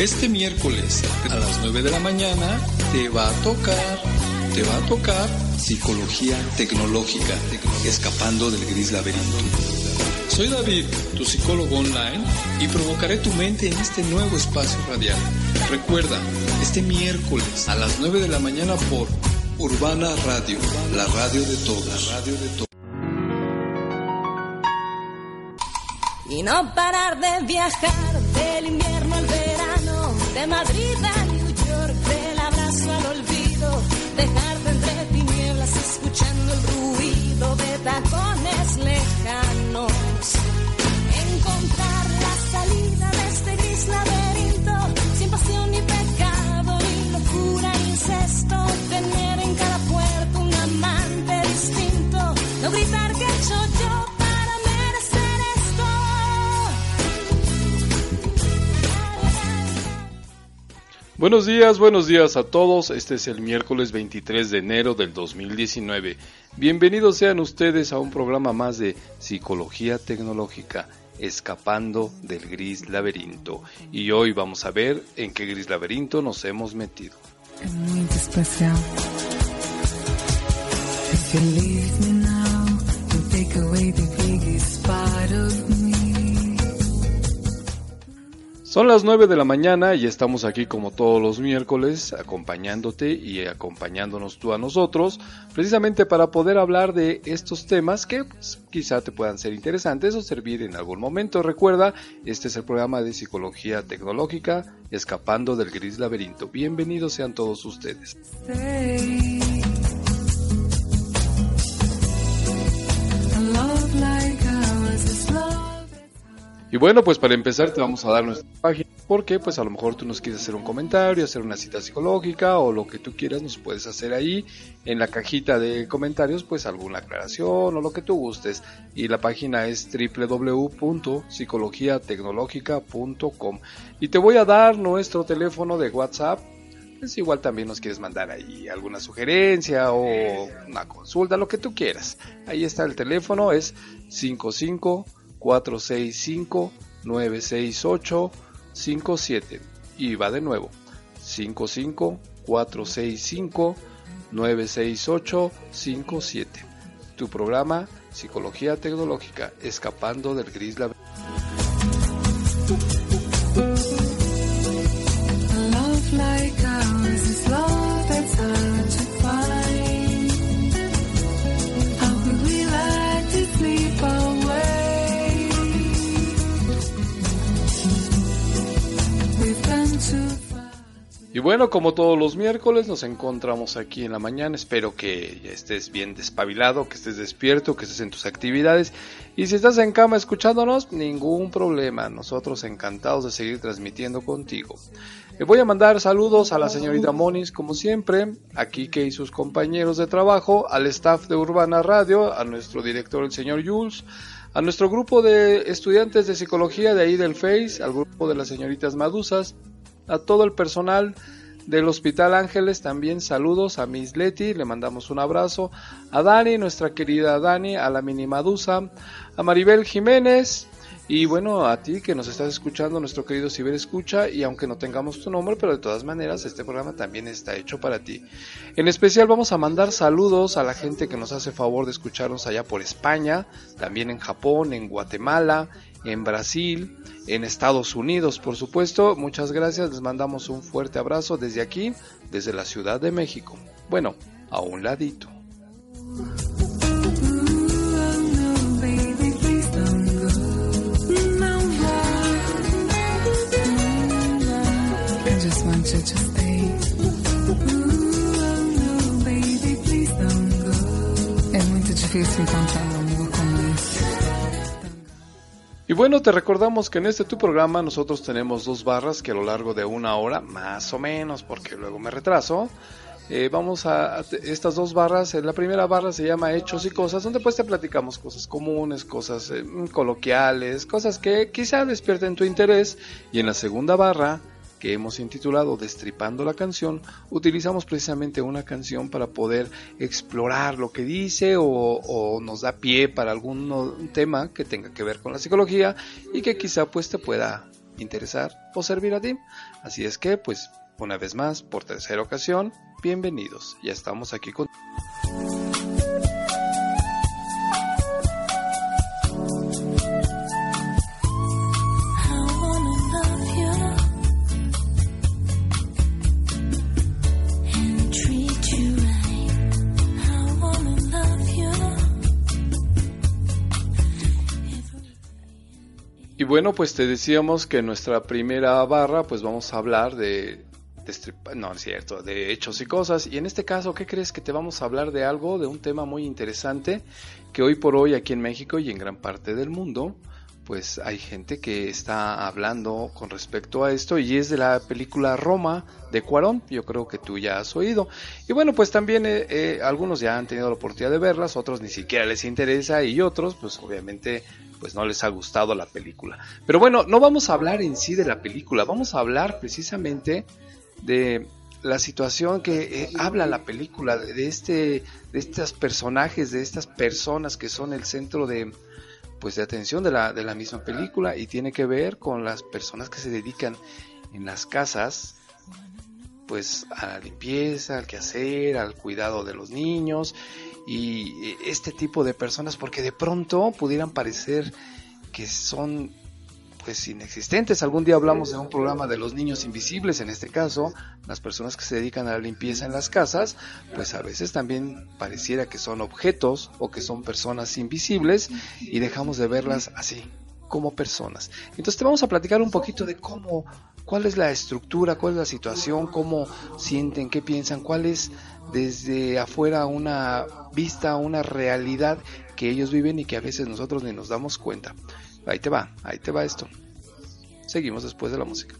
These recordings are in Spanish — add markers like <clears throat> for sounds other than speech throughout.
Este miércoles a las 9 de la mañana te va a tocar, te va a tocar psicología tecnológica, escapando del gris laberinto. Soy David, tu psicólogo online, y provocaré tu mente en este nuevo espacio radial. Recuerda, este miércoles a las 9 de la mañana por Urbana Radio, la radio de todos, la radio de todos. Y no parar de viajar del invierno al verano, de Madrid a New York, del abrazo al olvido, dejarte entre tinieblas escuchando el ruido de tacones lejanos. Buenos días, buenos días a todos. Este es el miércoles 23 de enero del 2019. Bienvenidos sean ustedes a un programa más de Psicología Tecnológica, escapando del gris laberinto. Y hoy vamos a ver en qué gris laberinto nos hemos metido. Es muy especial. If you leave me now, take away the biggest. Son las 9 de la mañana y estamos aquí como todos los miércoles acompañándote y acompañándonos tú a nosotros precisamente para poder hablar de estos temas que pues, quizá te puedan ser interesantes o servir en algún momento. Recuerda, este es el programa de psicología tecnológica Escapando del Gris Laberinto. Bienvenidos sean todos ustedes. Y bueno, pues para empezar te vamos a dar nuestra página porque pues a lo mejor tú nos quieres hacer un comentario, hacer una cita psicológica o lo que tú quieras nos puedes hacer ahí en la cajita de comentarios pues alguna aclaración o lo que tú gustes. Y la página es www.psicologiatecnologica.com y te voy a dar nuestro teléfono de WhatsApp. Pues igual también nos quieres mandar ahí alguna sugerencia o una consulta, lo que tú quieras. Ahí está el teléfono, es 55 465 968 57 y va de nuevo 55 465 968 57 tu programa Psicología Tecnológica escapando del gris laberinto Bueno, como todos los miércoles, nos encontramos aquí en la mañana. Espero que estés bien despabilado, que estés despierto, que estés en tus actividades. Y si estás en cama escuchándonos, ningún problema. Nosotros encantados de seguir transmitiendo contigo. Le voy a mandar saludos a la señorita Monis, como siempre, a Kike y sus compañeros de trabajo, al staff de Urbana Radio, a nuestro director, el señor Jules, a nuestro grupo de estudiantes de psicología de ahí del Face, al grupo de las señoritas Madusas, a todo el personal del Hospital Ángeles también saludos a Miss Leti, le mandamos un abrazo, a Dani, nuestra querida Dani, a la mini Madusa, a Maribel Jiménez y bueno, a ti que nos estás escuchando, nuestro querido Ciber Escucha y aunque no tengamos tu nombre, pero de todas maneras este programa también está hecho para ti. En especial vamos a mandar saludos a la gente que nos hace favor de escucharnos allá por España, también en Japón, en Guatemala, en Brasil, en Estados Unidos, por supuesto. Muchas gracias, les mandamos un fuerte abrazo desde aquí, desde la Ciudad de México. Bueno, a un ladito. Oh no, baby, please Y bueno, te recordamos que en este tu programa nosotros tenemos dos barras que a lo largo de una hora, más o menos, porque luego me retraso, eh, vamos a, estas dos barras. eh, La primera barra se llama Hechos y Cosas, donde pues te platicamos cosas comunes, cosas eh, coloquiales, cosas que quizá despierten tu interés. Y en la segunda barra, que hemos intitulado Destripando la canción, utilizamos precisamente una canción para poder explorar lo que dice o, nos da pie para algún tema que tenga que ver con la psicología y que quizá pues te pueda interesar o servir a ti. Así es que, pues, una vez más, por tercera ocasión, bienvenidos. Ya estamos aquí con... bueno, pues te decíamos que en nuestra primera barra, pues vamos a hablar de, no es cierto, de hechos y cosas. Y en este caso, ¿qué crees que te vamos a hablar de algo, de un tema muy interesante que hoy por hoy aquí en México y en gran parte del mundo, pues hay gente que está hablando con respecto a esto y es de la película Roma de Cuarón, yo creo que tú ya has oído. Y bueno, pues también eh, eh, algunos ya han tenido la oportunidad de verlas, otros ni siquiera les interesa y otros pues obviamente pues no les ha gustado la película. Pero bueno, no vamos a hablar en sí de la película, vamos a hablar precisamente de la situación que eh, habla la película, de, este, de estos personajes, de estas personas que son el centro de, pues de atención de la, de la misma película y tiene que ver con las personas que se dedican en las casas pues a la limpieza, al quehacer, al cuidado de los niños y este tipo de personas porque de pronto pudieran parecer que son pues inexistentes. Algún día hablamos de un programa de los niños invisibles, en este caso, las personas que se dedican a la limpieza en las casas, pues a veces también pareciera que son objetos o que son personas invisibles y dejamos de verlas así, como personas. Entonces te vamos a platicar un poquito de cómo, cuál es la estructura, cuál es la situación, cómo sienten, qué piensan, cuál es desde afuera una vista, una realidad que ellos viven y que a veces nosotros ni nos damos cuenta. Ahí te va, ahí te va esto. Seguimos después de la música.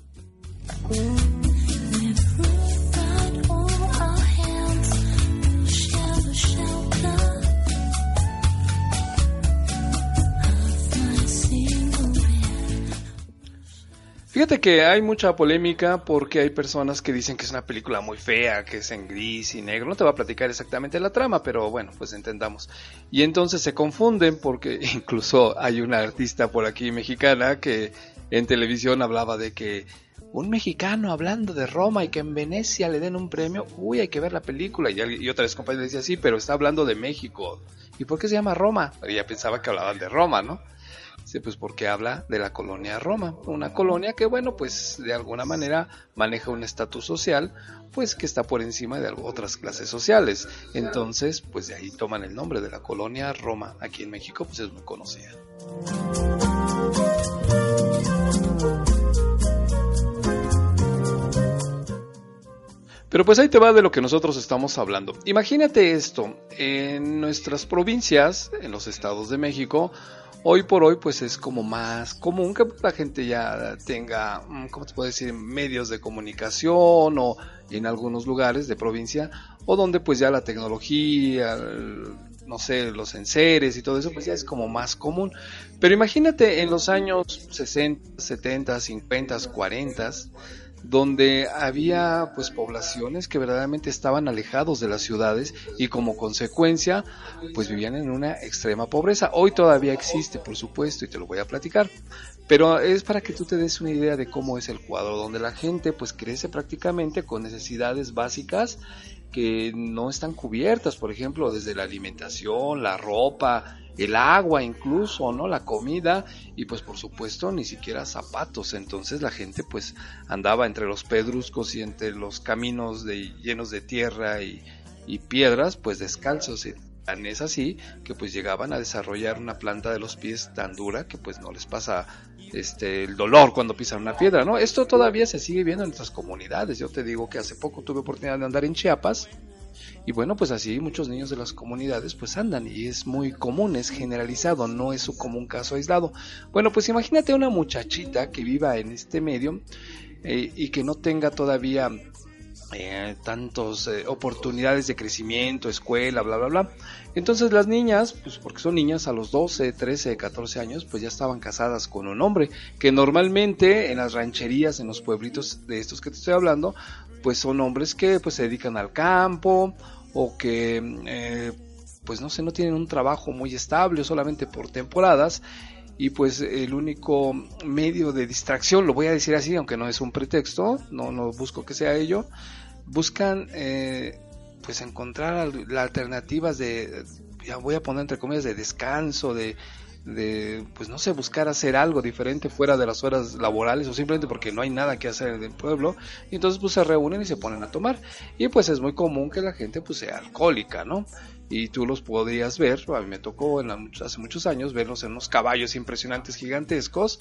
Fíjate que hay mucha polémica porque hay personas que dicen que es una película muy fea, que es en gris y negro. No te va a platicar exactamente la trama, pero bueno, pues entendamos. Y entonces se confunden porque <laughs> incluso hay una artista por aquí mexicana que en televisión hablaba de que un mexicano hablando de Roma y que en Venecia le den un premio, uy, hay que ver la película. Y, y otra vez compañera decía, sí, pero está hablando de México. ¿Y por qué se llama Roma? Ella pensaba que hablaban de Roma, ¿no? Sí, pues porque habla de la colonia Roma, una colonia que bueno, pues de alguna manera maneja un estatus social, pues que está por encima de otras clases sociales. Entonces, pues de ahí toman el nombre de la colonia Roma. Aquí en México, pues es muy conocida. Pero pues ahí te va de lo que nosotros estamos hablando. Imagínate esto, en nuestras provincias, en los estados de México, hoy por hoy pues es como más común que la gente ya tenga, mm, ¿cómo te puedo decir?, medios de comunicación o en algunos lugares de provincia o donde pues ya la tecnología, no sé, los enseres y todo eso pues ya es como más común. Pero imagínate en los años 60, 70, 50, 40 donde había pues poblaciones que verdaderamente estaban alejados de las ciudades y como consecuencia pues vivían en una extrema pobreza. Hoy todavía existe, por supuesto, y te lo voy a platicar, pero es para que tú te des una idea de cómo es el cuadro, donde la gente pues crece prácticamente con necesidades básicas que no están cubiertas, por ejemplo, desde la alimentación, la ropa, el agua incluso, ¿no? La comida y pues por supuesto ni siquiera zapatos. Entonces la gente pues andaba entre los pedruscos y entre los caminos de, llenos de tierra y, piedras pues descalzos. Y tan es así que pues llegaban a desarrollar una planta de los pies tan dura que pues no les pasa este el dolor cuando pisan una piedra, ¿no? Esto todavía se sigue viendo en nuestras comunidades. Yo te digo que hace poco tuve oportunidad de andar en Chiapas y bueno, pues así muchos niños de las comunidades pues andan y es muy común, es generalizado, no es un caso aislado. Bueno, pues imagínate una muchachita que viva en este medio eh, y que no tenga todavía eh, tantas eh, oportunidades de crecimiento, escuela, bla, bla, bla. Entonces las niñas, pues porque son niñas a los 12, 13, 14 años, pues ya estaban casadas con un hombre, que normalmente en las rancherías, en los pueblitos de estos que te estoy hablando, pues son hombres que pues se dedican al campo o que eh, pues no sé, no tienen un trabajo muy estable solamente por temporadas y pues el único medio de distracción, lo voy a decir así, aunque no es un pretexto, no, no busco que sea ello, buscan eh, pues encontrar las alternativas de, ya voy a poner entre comillas, de descanso, de, de, pues no sé, buscar hacer algo diferente fuera de las horas laborales o simplemente porque no hay nada que hacer en el pueblo y entonces pues se reúnen y se ponen a tomar y pues es muy común que la gente pues sea alcohólica, ¿no? Y tú los podrías ver, a mí me tocó en hace muchos años verlos en unos caballos impresionantes gigantescos,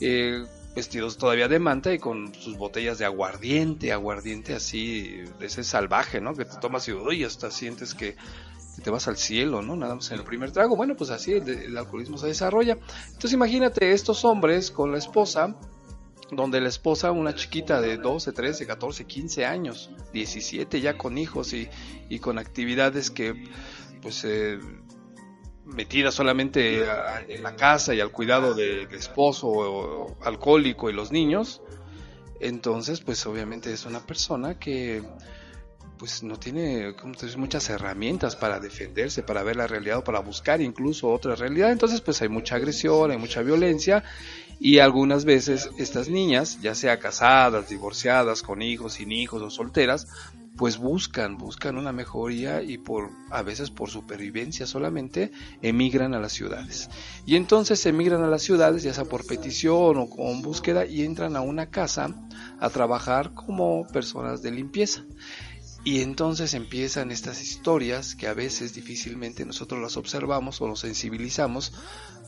eh, vestidos todavía de manta y con sus botellas de aguardiente, aguardiente así, de ese salvaje, ¿no? Que te tomas y uy, hasta sientes que te vas al cielo, ¿no? Nada más en el primer trago. Bueno, pues así el, alcoholismo se desarrolla. Entonces imagínate estos hombres con la esposa, donde la esposa, una chiquita de 12, 13, 14, 15 años, 17 ya con hijos y, y con actividades que, pues, eh, metida solamente en la casa y al cuidado del esposo alcohólico y los niños, entonces, pues obviamente es una persona que pues no tiene como muchas herramientas para defenderse, para ver la realidad o para buscar incluso otra realidad. Entonces pues hay mucha agresión, hay mucha violencia y algunas veces estas niñas, ya sea casadas, divorciadas, con hijos, sin hijos o solteras, pues buscan, buscan una mejoría y por a veces por supervivencia solamente emigran a las ciudades. Y entonces emigran a las ciudades, ya sea por petición o con búsqueda, y entran a una casa a trabajar como personas de limpieza. Y entonces empiezan estas historias que a veces difícilmente nosotros las observamos o nos sensibilizamos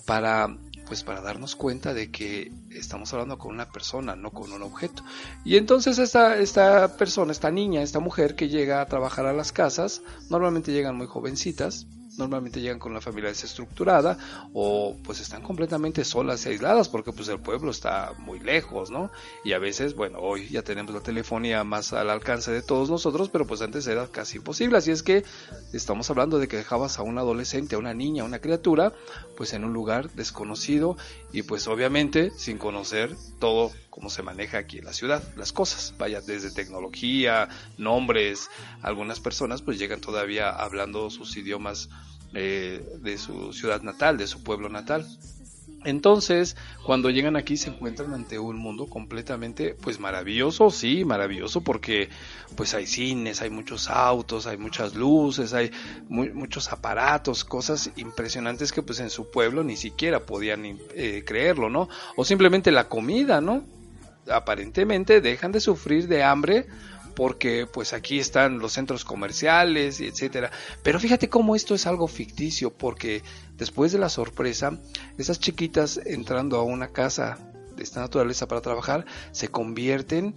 para pues para darnos cuenta de que estamos hablando con una persona, no con un objeto. Y entonces esta, esta persona, esta niña, esta mujer que llega a trabajar a las casas, normalmente llegan muy jovencitas, normalmente llegan con la familia desestructurada o pues están completamente solas y aisladas porque pues el pueblo está muy lejos, ¿no? Y a veces, bueno, hoy ya tenemos la telefonía más al alcance de todos nosotros, pero pues antes era casi imposible, así es que estamos hablando de que dejabas a un adolescente, a una niña, a una criatura, pues en un lugar desconocido y pues obviamente sin conocer todo cómo se maneja aquí en la ciudad, las cosas, vaya desde tecnología, nombres, algunas personas pues llegan todavía hablando sus idiomas eh, de su ciudad natal, de su pueblo natal. Entonces, cuando llegan aquí se encuentran ante un mundo completamente, pues maravilloso, sí, maravilloso, porque pues hay cines, hay muchos autos, hay muchas luces, hay muchos aparatos, cosas impresionantes que pues en su pueblo ni siquiera podían eh, creerlo, ¿no? O simplemente la comida, ¿no? Aparentemente dejan de sufrir de hambre porque pues aquí están los centros comerciales etcétera. Pero fíjate cómo esto es algo ficticio porque después de la sorpresa, esas chiquitas entrando a una casa de esta naturaleza para trabajar se convierten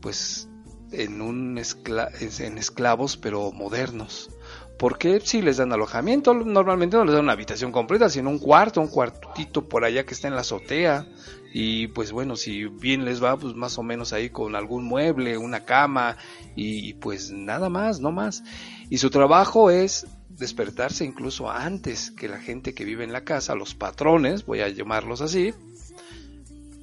pues en un en esclavos pero modernos. Porque si les dan alojamiento, normalmente no les dan una habitación completa, sino un cuarto, un cuartito por allá que está en la azotea, y pues bueno, si bien les va, pues más o menos ahí con algún mueble, una cama y pues nada más, no más. Y su trabajo es despertarse incluso antes que la gente que vive en la casa, los patrones, voy a llamarlos así,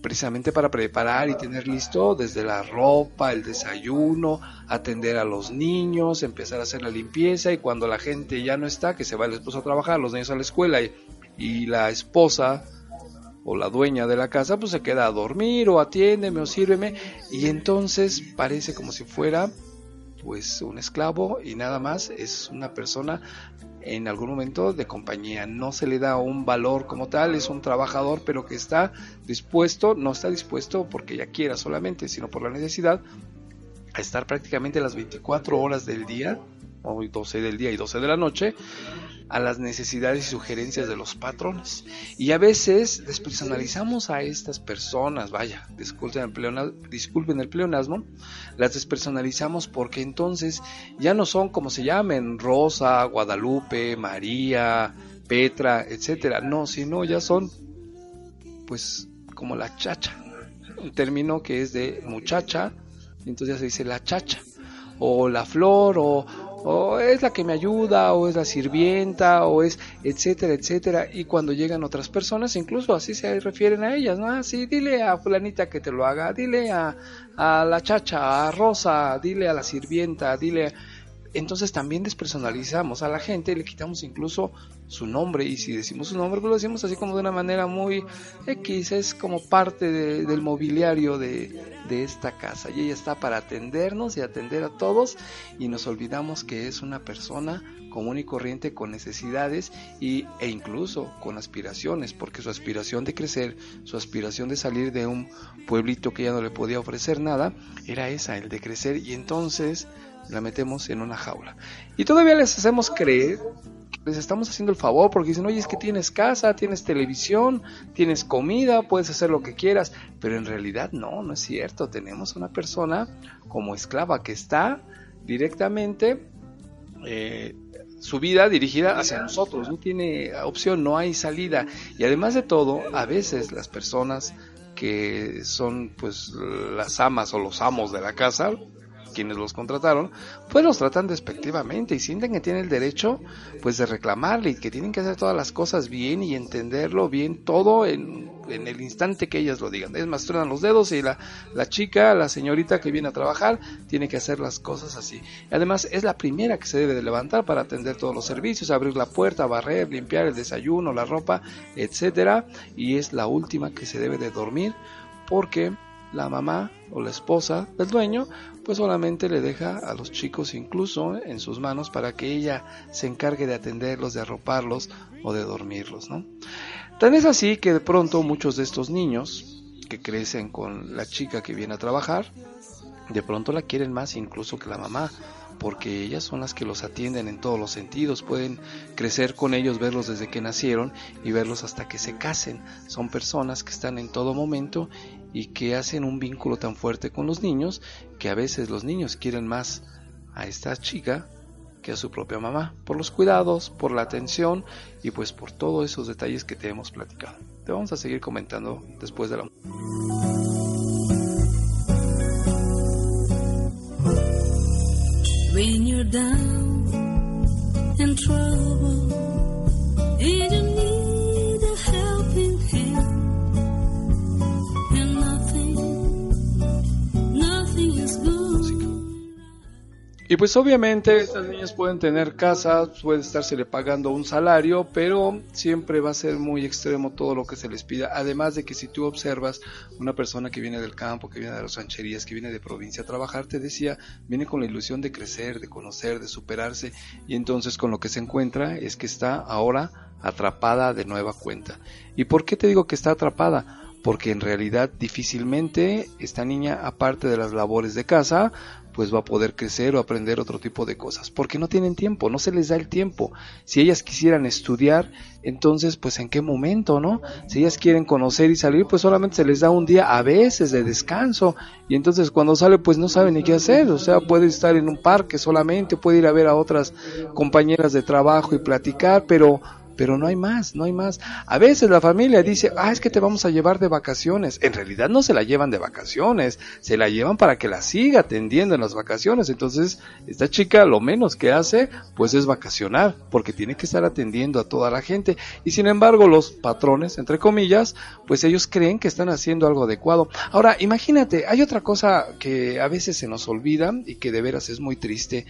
precisamente para preparar y tener listo desde la ropa, el desayuno, atender a los niños, empezar a hacer la limpieza y cuando la gente ya no está, que se va el esposo a trabajar, los niños a la escuela y, y la esposa o la dueña de la casa pues se queda a dormir o atiéndeme o sírveme y entonces parece como si fuera pues un esclavo y nada más es una persona en algún momento de compañía. No se le da un valor como tal es un trabajador pero que está dispuesto no está dispuesto porque ya quiera solamente sino por la necesidad a estar prácticamente las 24 horas del día o 12 del día y 12 de la noche a las necesidades y sugerencias de los patrones. Y a veces despersonalizamos a estas personas, vaya, disculpen el, pleonasmo, disculpen el pleonasmo, las despersonalizamos porque entonces ya no son como se llamen, Rosa, Guadalupe, María, Petra, etcétera, no, sino ya son pues como la chacha, un término que es de muchacha, entonces ya se dice la chacha, o la flor, o, o es la que me ayuda, o es la sirvienta, o es etcétera, etcétera. Y cuando llegan otras personas, incluso así se refieren a ellas, ¿no? Así, dile a fulanita que te lo haga, dile a, a la chacha, a Rosa, dile a la sirvienta, dile... entonces también despersonalizamos a la gente le quitamos incluso su nombre y si decimos su nombre pues lo decimos así como de una manera muy X, es como parte del mobiliario de, de esta casa y ella está para atendernos y atender a todos y nos olvidamos que es una persona común y corriente con necesidades y, e incluso con aspiraciones, porque su aspiración de crecer, su aspiración de salir de un pueblito que ya no le podía ofrecer nada, era esa, el de crecer y entonces la metemos en una jaula. Y todavía les hacemos creer les estamos haciendo el favor porque dicen, oye, es que tienes casa, tienes televisión, tienes comida, puedes hacer lo que quieras, pero en realidad no, no es cierto, tenemos una persona como esclava que está directamente eh, su vida dirigida hacia nosotros, no tiene opción, no hay salida. Y además de todo, a veces las personas que son pues las amas o los amos de la casa, quienes los contrataron, pues los tratan despectivamente y sienten que tienen el derecho pues de reclamarle y que tienen que hacer todas las cosas bien y entenderlo bien todo en, en el instante que ellas lo digan. Es más, truenan los dedos y la, la chica, la señorita que viene a trabajar, tiene que hacer las cosas así. Además, es la primera que se debe de levantar para atender todos los servicios, abrir la puerta, barrer, limpiar el desayuno, la ropa, etcétera, y es la última que se debe de dormir porque la mamá o la esposa del dueño pues solamente le deja a los chicos incluso en sus manos para que ella se encargue de atenderlos, de arroparlos o de dormirlos, ¿no? Tan es así que de pronto muchos de estos niños que crecen con la chica que viene a trabajar, de pronto la quieren más incluso que la mamá porque ellas son las que los atienden en todos los sentidos, pueden crecer con ellos, verlos desde que nacieron y verlos hasta que se casen. Son personas que están en todo momento y que hacen un vínculo tan fuerte con los niños que a veces los niños quieren más a esta chica que a su propia mamá, por los cuidados, por la atención y pues por todos esos detalles que te hemos platicado. Te vamos a seguir comentando después de la... when Y pues obviamente estas niñas pueden tener casa, puede estársele pagando un salario, pero siempre va a ser muy extremo todo lo que se les pida. Además de que si tú observas una persona que viene del campo, que viene de las rancherías, que viene de provincia a trabajar, te decía, viene con la ilusión de crecer, de conocer, de superarse, y entonces con lo que se encuentra es que está ahora atrapada de nueva cuenta. ¿Y por qué te digo que está atrapada? porque en realidad difícilmente esta niña, aparte de las labores de casa, pues va a poder crecer o aprender otro tipo de cosas, porque no tienen tiempo, no se les da el tiempo. Si ellas quisieran estudiar, entonces pues en qué momento, ¿no? Si ellas quieren conocer y salir, pues solamente se les da un día a veces de descanso y entonces cuando sale pues no saben ni qué hacer, o sea, puede estar en un parque solamente, puede ir a ver a otras compañeras de trabajo y platicar, pero pero no hay más, no hay más. A veces la familia dice, ah, es que te vamos a llevar de vacaciones. En realidad no se la llevan de vacaciones, se la llevan para que la siga atendiendo en las vacaciones. Entonces, esta chica lo menos que hace, pues es vacacionar, porque tiene que estar atendiendo a toda la gente. Y sin embargo, los patrones, entre comillas, pues ellos creen que están haciendo algo adecuado. Ahora, imagínate, hay otra cosa que a veces se nos olvida y que de veras es muy triste.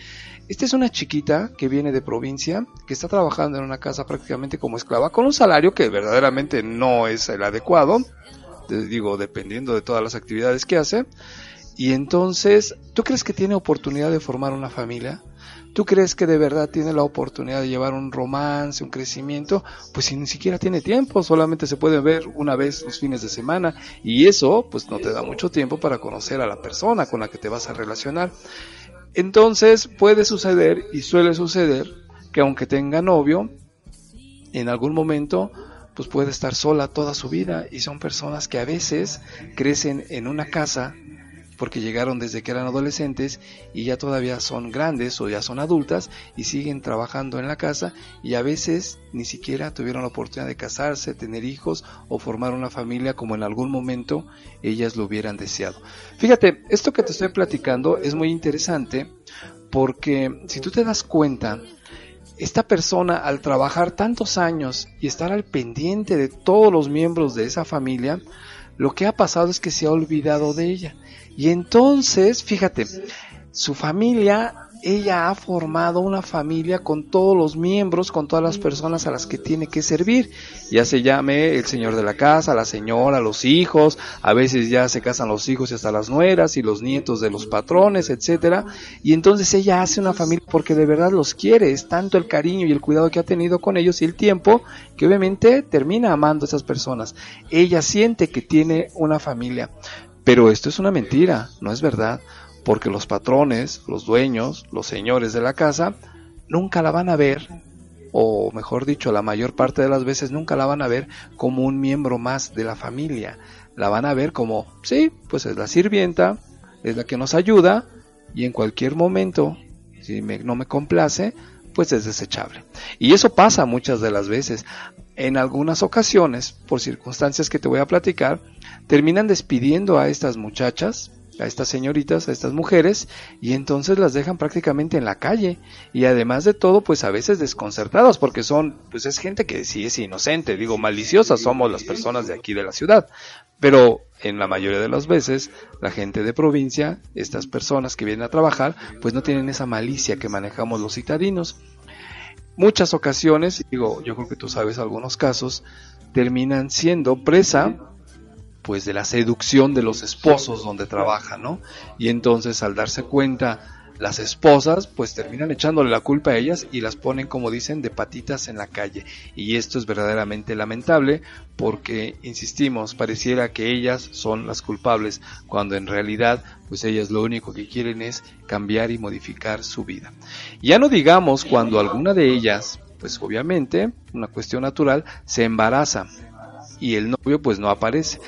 Esta es una chiquita que viene de provincia, que está trabajando en una casa prácticamente como esclava, con un salario que verdaderamente no es el adecuado, digo, dependiendo de todas las actividades que hace. Y entonces, ¿tú crees que tiene oportunidad de formar una familia? ¿Tú crees que de verdad tiene la oportunidad de llevar un romance, un crecimiento? Pues si ni siquiera tiene tiempo, solamente se puede ver una vez los fines de semana y eso pues no te da mucho tiempo para conocer a la persona con la que te vas a relacionar. Entonces puede suceder y suele suceder que aunque tenga novio, en algún momento pues puede estar sola toda su vida y son personas que a veces crecen en una casa porque llegaron desde que eran adolescentes y ya todavía son grandes o ya son adultas y siguen trabajando en la casa y a veces ni siquiera tuvieron la oportunidad de casarse, tener hijos o formar una familia como en algún momento ellas lo hubieran deseado. Fíjate, esto que te estoy platicando es muy interesante porque si tú te das cuenta, esta persona al trabajar tantos años y estar al pendiente de todos los miembros de esa familia, lo que ha pasado es que se ha olvidado de ella. Y entonces, fíjate, su familia ella ha formado una familia con todos los miembros, con todas las personas a las que tiene que servir. Ya se llame el señor de la casa, la señora, los hijos, a veces ya se casan los hijos y hasta las nueras y los nietos de los patrones, etcétera. Y entonces ella hace una familia porque de verdad los quiere, es tanto el cariño y el cuidado que ha tenido con ellos y el tiempo que obviamente termina amando a esas personas. Ella siente que tiene una familia. Pero esto es una mentira, no es verdad porque los patrones, los dueños, los señores de la casa, nunca la van a ver, o mejor dicho, la mayor parte de las veces nunca la van a ver como un miembro más de la familia. La van a ver como, sí, pues es la sirvienta, es la que nos ayuda, y en cualquier momento, si no me complace, pues es desechable. Y eso pasa muchas de las veces. En algunas ocasiones, por circunstancias que te voy a platicar, terminan despidiendo a estas muchachas a estas señoritas, a estas mujeres, y entonces las dejan prácticamente en la calle. Y además de todo, pues a veces desconcertadas, porque son, pues es gente que sí es inocente, digo, maliciosas somos las personas de aquí de la ciudad. Pero en la mayoría de las veces, la gente de provincia, estas personas que vienen a trabajar, pues no tienen esa malicia que manejamos los citadinos. Muchas ocasiones, digo, yo creo que tú sabes algunos casos, terminan siendo presa pues de la seducción de los esposos donde trabajan, ¿no? Y entonces al darse cuenta las esposas pues terminan echándole la culpa a ellas y las ponen como dicen de patitas en la calle. Y esto es verdaderamente lamentable porque insistimos pareciera que ellas son las culpables cuando en realidad pues ellas lo único que quieren es cambiar y modificar su vida. Ya no digamos cuando alguna de ellas pues obviamente una cuestión natural se embaraza y el novio pues no aparece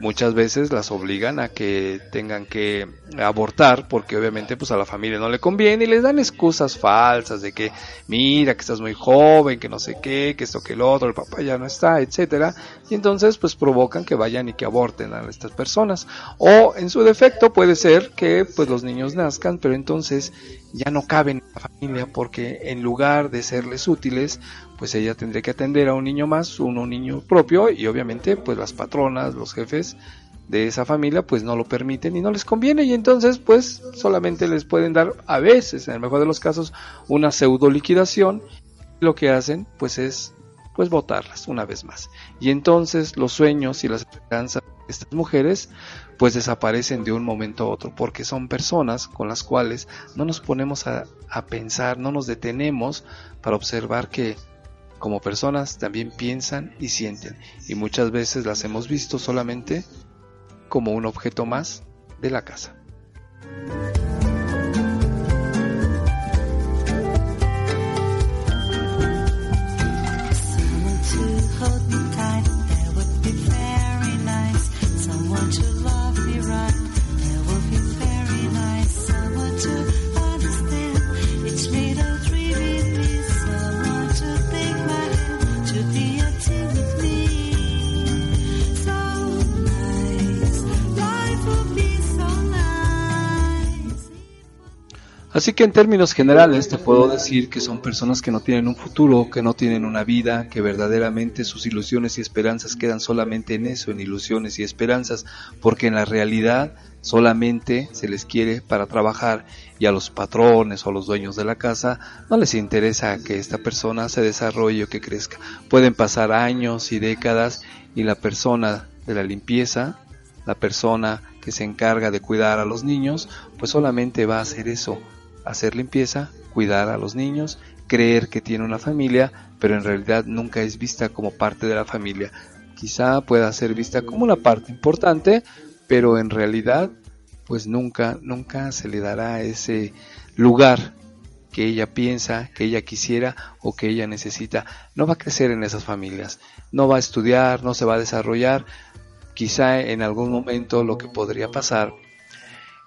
muchas veces las obligan a que tengan que abortar porque obviamente pues a la familia no le conviene y les dan excusas falsas de que mira que estás muy joven, que no sé qué, que esto que el otro, el papá ya no está, etcétera, y entonces pues provocan que vayan y que aborten a estas personas. O en su defecto puede ser que pues los niños nazcan, pero entonces ya no caben en la familia porque en lugar de serles útiles pues ella tendría que atender a un niño más, un, niño propio y obviamente pues las patronas, los jefes de esa familia pues no lo permiten y no les conviene y entonces pues solamente les pueden dar a veces, en el mejor de los casos, una pseudo liquidación. Lo que hacen pues es pues votarlas una vez más. Y entonces los sueños y las esperanzas de estas mujeres pues desaparecen de un momento a otro porque son personas con las cuales no nos ponemos a, a pensar, no nos detenemos para observar que como personas también piensan y sienten y muchas veces las hemos visto solamente como un objeto más de la casa. Así que en términos generales te puedo decir que son personas que no tienen un futuro, que no tienen una vida, que verdaderamente sus ilusiones y esperanzas quedan solamente en eso, en ilusiones y esperanzas, porque en la realidad solamente se les quiere para trabajar y a los patrones o a los dueños de la casa no les interesa que esta persona se desarrolle o que crezca. Pueden pasar años y décadas y la persona de la limpieza, la persona que se encarga de cuidar a los niños, pues solamente va a hacer eso, hacer limpieza, cuidar a los niños, creer que tiene una familia, pero en realidad nunca es vista como parte de la familia. Quizá pueda ser vista como una parte importante, pero en realidad pues nunca, nunca se le dará ese lugar que ella piensa, que ella quisiera o que ella necesita. No va a crecer en esas familias, no va a estudiar, no se va a desarrollar. Quizá en algún momento lo que podría pasar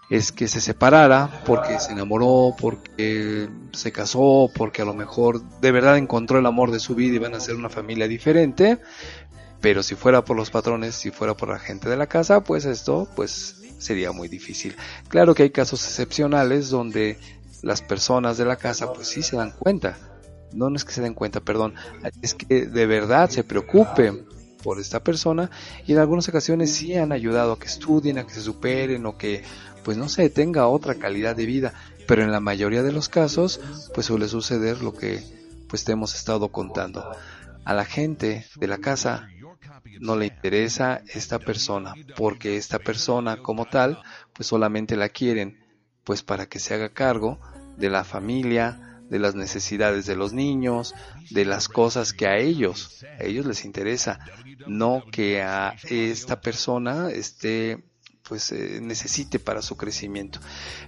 es que se separara porque se enamoró, porque se casó, porque a lo mejor de verdad encontró el amor de su vida y van a ser una familia diferente. Pero si fuera por los patrones, si fuera por la gente de la casa, pues esto pues sería muy difícil. Claro que hay casos excepcionales donde las personas de la casa pues sí se dan cuenta. No, no es que se den cuenta, perdón, es que de verdad se preocupen por esta persona y en algunas ocasiones sí han ayudado a que estudien, a que se superen o que pues no se tenga otra calidad de vida, pero en la mayoría de los casos pues suele suceder lo que pues te hemos estado contando. A la gente de la casa no le interesa esta persona, porque esta persona como tal, pues solamente la quieren, pues para que se haga cargo de la familia, de las necesidades de los niños, de las cosas que a ellos, a ellos les interesa, no que a esta persona esté pues eh, necesite para su crecimiento.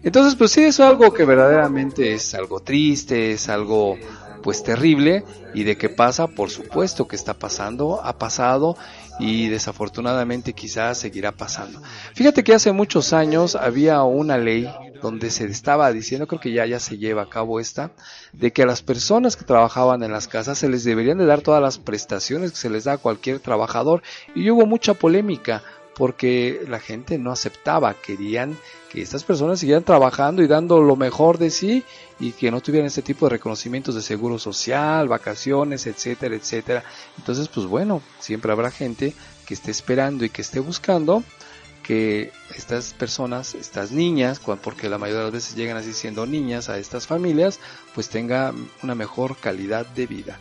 Entonces, pues sí, es algo que verdaderamente es algo triste, es algo pues terrible y de qué pasa, por supuesto que está pasando, ha pasado y desafortunadamente quizás seguirá pasando. Fíjate que hace muchos años había una ley donde se estaba diciendo, creo que ya ya se lleva a cabo esta, de que a las personas que trabajaban en las casas se les deberían de dar todas las prestaciones que se les da a cualquier trabajador y hubo mucha polémica porque la gente no aceptaba, querían que estas personas siguieran trabajando y dando lo mejor de sí y que no tuvieran este tipo de reconocimientos de seguro social, vacaciones, etcétera, etcétera. Entonces, pues bueno, siempre habrá gente que esté esperando y que esté buscando que estas personas, estas niñas, porque la mayoría de las veces llegan así siendo niñas a estas familias, pues tenga una mejor calidad de vida.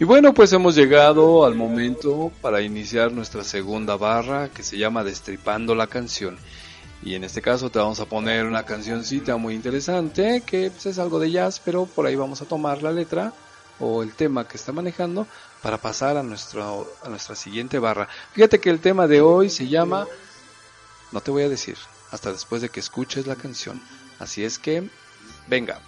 Y bueno, pues hemos llegado al momento para iniciar nuestra segunda barra que se llama Destripando la canción. Y en este caso te vamos a poner una cancioncita muy interesante que pues, es algo de jazz, pero por ahí vamos a tomar la letra o el tema que está manejando para pasar a, nuestro, a nuestra siguiente barra. Fíjate que el tema de hoy se llama, no te voy a decir, hasta después de que escuches la canción. Así es que, venga.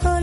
Como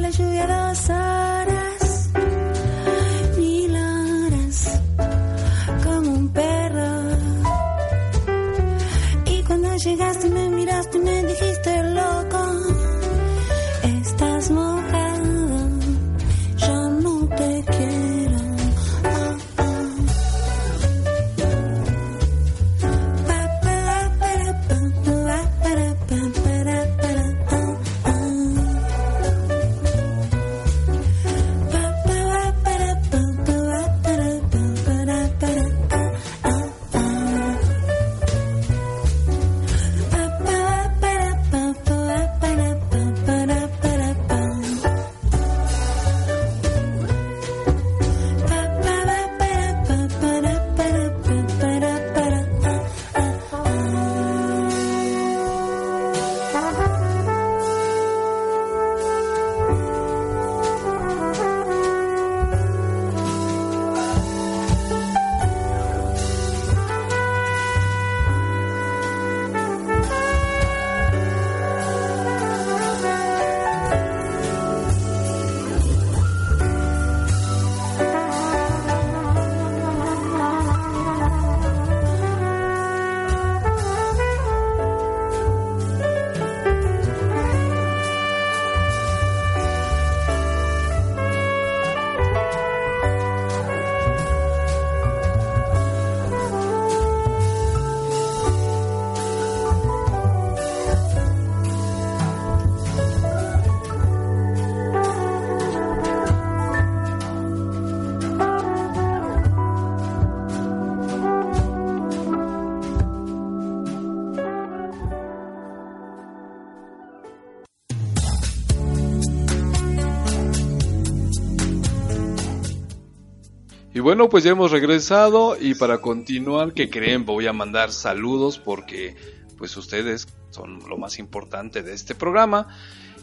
bueno, pues ya hemos regresado y para continuar, que creen? Voy a mandar saludos porque pues ustedes son lo más importante de este programa.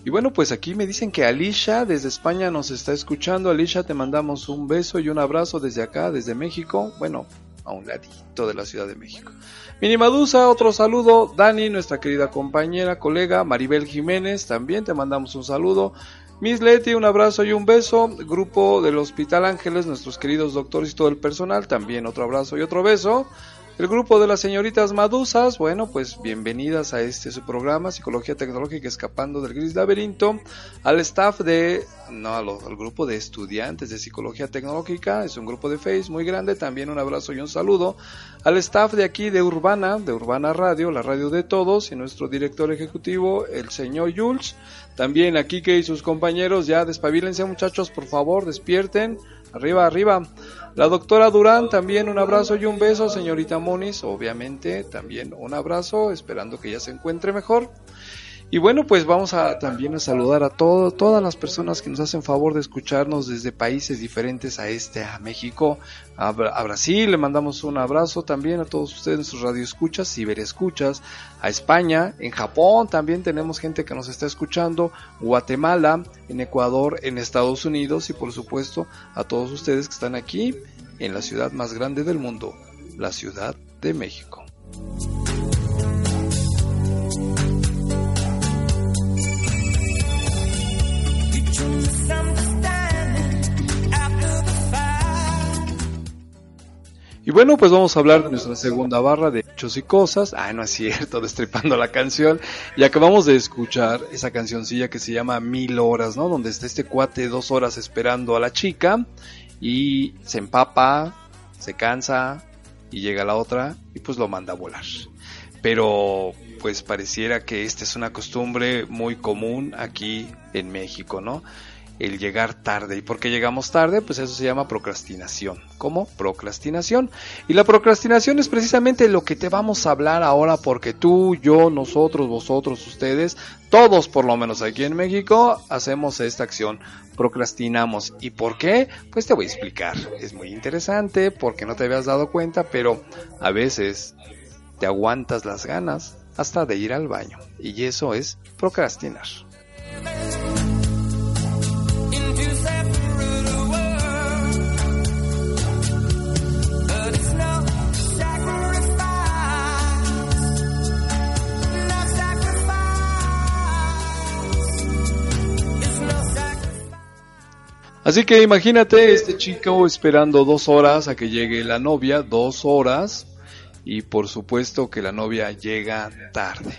Y bueno, pues aquí me dicen que Alicia desde España nos está escuchando. Alicia, te mandamos un beso y un abrazo desde acá, desde México. Bueno, a un ladito de la Ciudad de México. Minimadusa, otro saludo. Dani, nuestra querida compañera, colega. Maribel Jiménez, también te mandamos un saludo. Miss Leti, un abrazo y un beso. Grupo del Hospital Ángeles, nuestros queridos doctores y todo el personal, también otro abrazo y otro beso. El grupo de las señoritas Madusas, bueno, pues bienvenidas a este su programa, Psicología Tecnológica Escapando del Gris Laberinto. Al staff de, no, al, grupo de estudiantes de Psicología Tecnológica, es un grupo de Face muy grande, también un abrazo y un saludo. Al staff de aquí de Urbana, de Urbana Radio, la radio de todos, y nuestro director ejecutivo, el señor Jules. También aquí que y sus compañeros, ya despabilense muchachos, por favor, despierten. Arriba, arriba. La doctora Durán, también un abrazo y un beso. Señorita Moniz, obviamente, también un abrazo, esperando que ya se encuentre mejor. Y bueno, pues vamos a también a saludar a todo, todas las personas que nos hacen favor de escucharnos desde países diferentes a este, a México, a, a Brasil. Le mandamos un abrazo también a todos ustedes, nuestros radioescuchas, ciberescuchas, a España, en Japón también tenemos gente que nos está escuchando, Guatemala, en Ecuador, en Estados Unidos y por supuesto a todos ustedes que están aquí en la ciudad más grande del mundo, la Ciudad de México. Y bueno, pues vamos a hablar de nuestra segunda barra de hechos y cosas. Ah, no es cierto, <laughs> destripando la canción. Y acabamos de escuchar esa cancioncilla que se llama Mil Horas, ¿no? Donde está este cuate dos horas esperando a la chica y se empapa, se cansa y llega la otra y pues lo manda a volar. Pero pues pareciera que esta es una costumbre muy común aquí en México, ¿no? el llegar tarde. ¿Y por qué llegamos tarde? Pues eso se llama procrastinación. ¿Cómo? Procrastinación. Y la procrastinación es precisamente lo que te vamos a hablar ahora porque tú, yo, nosotros, vosotros, ustedes, todos por lo menos aquí en México hacemos esta acción. Procrastinamos. ¿Y por qué? Pues te voy a explicar. Es muy interesante porque no te habías dado cuenta, pero a veces te aguantas las ganas hasta de ir al baño. Y eso es procrastinar. Así que imagínate este chico esperando dos horas a que llegue la novia, dos horas, y por supuesto que la novia llega tarde.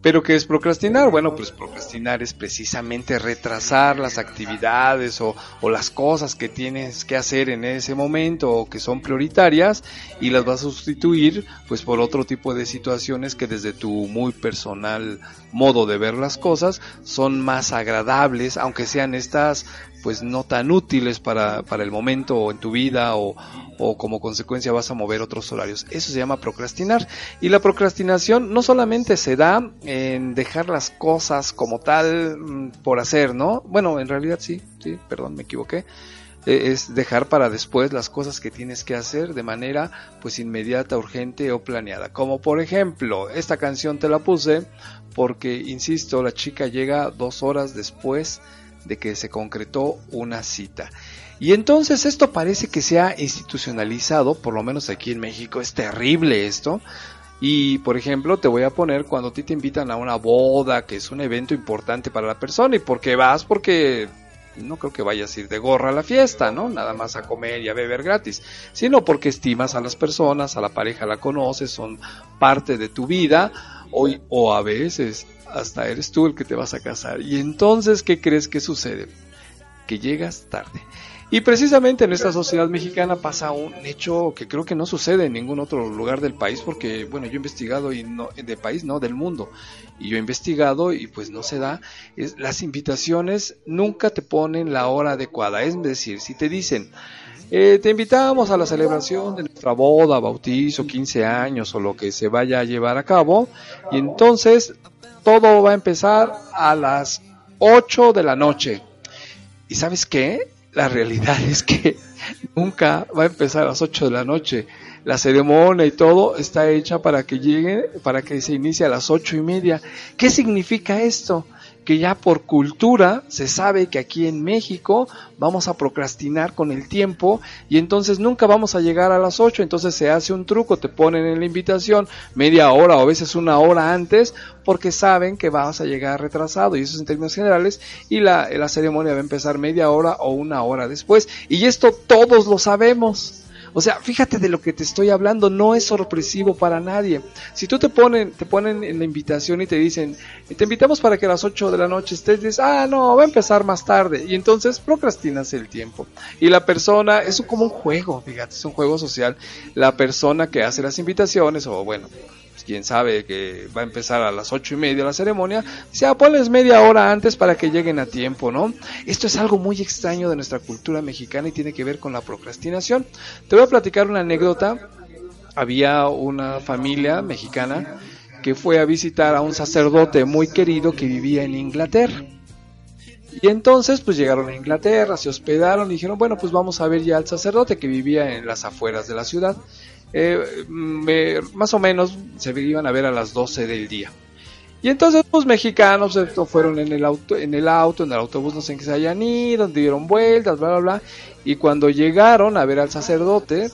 Pero ¿qué es procrastinar? Bueno, pues procrastinar es precisamente retrasar las actividades o, las cosas que tienes que hacer en ese momento o que son prioritarias y las vas a sustituir pues por otro tipo de situaciones que desde tu muy personal modo de ver las cosas son más agradables, aunque sean estas pues no tan útiles para, para el momento o en tu vida o, o como consecuencia vas a mover otros horarios. Eso se llama procrastinar. Y la procrastinación no solamente se da en dejar las cosas como tal mm, por hacer, ¿no? Bueno, en realidad sí, sí, perdón, me equivoqué. Eh, es dejar para después las cosas que tienes que hacer de manera pues inmediata, urgente o planeada. Como por ejemplo, esta canción te la puse porque, insisto, la chica llega dos horas después de que se concretó una cita. Y entonces esto parece que se ha institucionalizado, por lo menos aquí en México, es terrible esto. Y por ejemplo, te voy a poner cuando a ti te invitan a una boda, que es un evento importante para la persona, y porque vas, porque no creo que vayas a ir de gorra a la fiesta, ¿no? Nada más a comer y a beber gratis, sino porque estimas a las personas, a la pareja la conoces, son parte de tu vida, o, o a veces hasta eres tú el que te vas a casar. Y entonces, ¿qué crees que sucede? Que llegas tarde. Y precisamente en esta sociedad mexicana pasa un hecho que creo que no sucede en ningún otro lugar del país, porque, bueno, yo he investigado y no, de país, no, del mundo. Y yo he investigado y pues no se da. Es, las invitaciones nunca te ponen la hora adecuada. Es decir, si te dicen, eh, te invitamos a la celebración de nuestra boda, bautizo, 15 años o lo que se vaya a llevar a cabo, y entonces todo va a empezar a las 8 de la noche. ¿Y sabes qué? La realidad <laughs> es que nunca va a empezar a las 8 de la noche. La ceremonia y todo está hecha para que llegue, para que se inicie a las ocho y media. ¿Qué significa esto? Que ya por cultura se sabe que aquí en México vamos a procrastinar con el tiempo y entonces nunca vamos a llegar a las 8, entonces se hace un truco, te ponen en la invitación media hora o a veces una hora antes porque saben que vas a llegar retrasado y eso es en términos generales y la, la ceremonia va a empezar media hora o una hora después y esto todos lo sabemos. O sea, fíjate de lo que te estoy hablando, no es sorpresivo para nadie. Si tú te ponen, te ponen en la invitación y te dicen, te invitamos para que a las 8 de la noche estés, dices, ah, no, va a empezar más tarde. Y entonces procrastinas el tiempo. Y la persona, es como un juego, fíjate, es un juego social. La persona que hace las invitaciones, o bueno, quien sabe que va a empezar a las ocho y media la ceremonia, dice, ah, ponles media hora antes para que lleguen a tiempo, ¿no? Esto es algo muy extraño de nuestra cultura mexicana y tiene que ver con la procrastinación. Te voy a platicar una anécdota. Había una familia mexicana que fue a visitar a un sacerdote muy querido que vivía en Inglaterra. Y entonces pues llegaron a Inglaterra, se hospedaron y dijeron, bueno, pues vamos a ver ya al sacerdote que vivía en las afueras de la ciudad eh, más o menos se iban a ver a las 12 del día. Y entonces los pues, mexicanos fueron en el auto, en el auto, en el autobús, no sé en qué se hayan ido, dieron vueltas, bla, bla, bla. Y cuando llegaron a ver al sacerdote,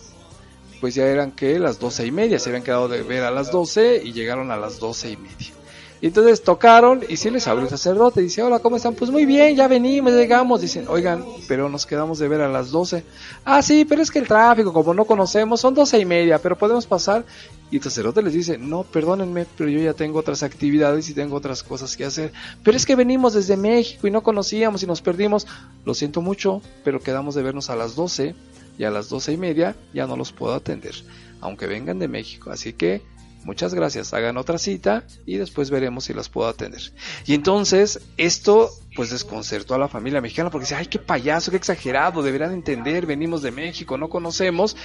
pues ya eran que las doce y media, se habían quedado de ver a las 12 y llegaron a las doce y media. Y entonces tocaron y sí les abrió el sacerdote. Dice, hola, ¿cómo están? Pues muy bien, ya venimos, llegamos. Dicen, oigan, pero nos quedamos de ver a las 12. Ah, sí, pero es que el tráfico, como no conocemos, son doce y media, pero podemos pasar. Y el sacerdote les dice, no, perdónenme, pero yo ya tengo otras actividades y tengo otras cosas que hacer. Pero es que venimos desde México y no conocíamos y nos perdimos. Lo siento mucho, pero quedamos de vernos a las 12 y a las doce y media ya no los puedo atender, aunque vengan de México. Así que Muchas gracias, hagan otra cita y después veremos si las puedo atender. Y entonces esto pues desconcertó a la familia mexicana porque dice, ay, qué payaso, qué exagerado, deberán entender, venimos de México, no conocemos.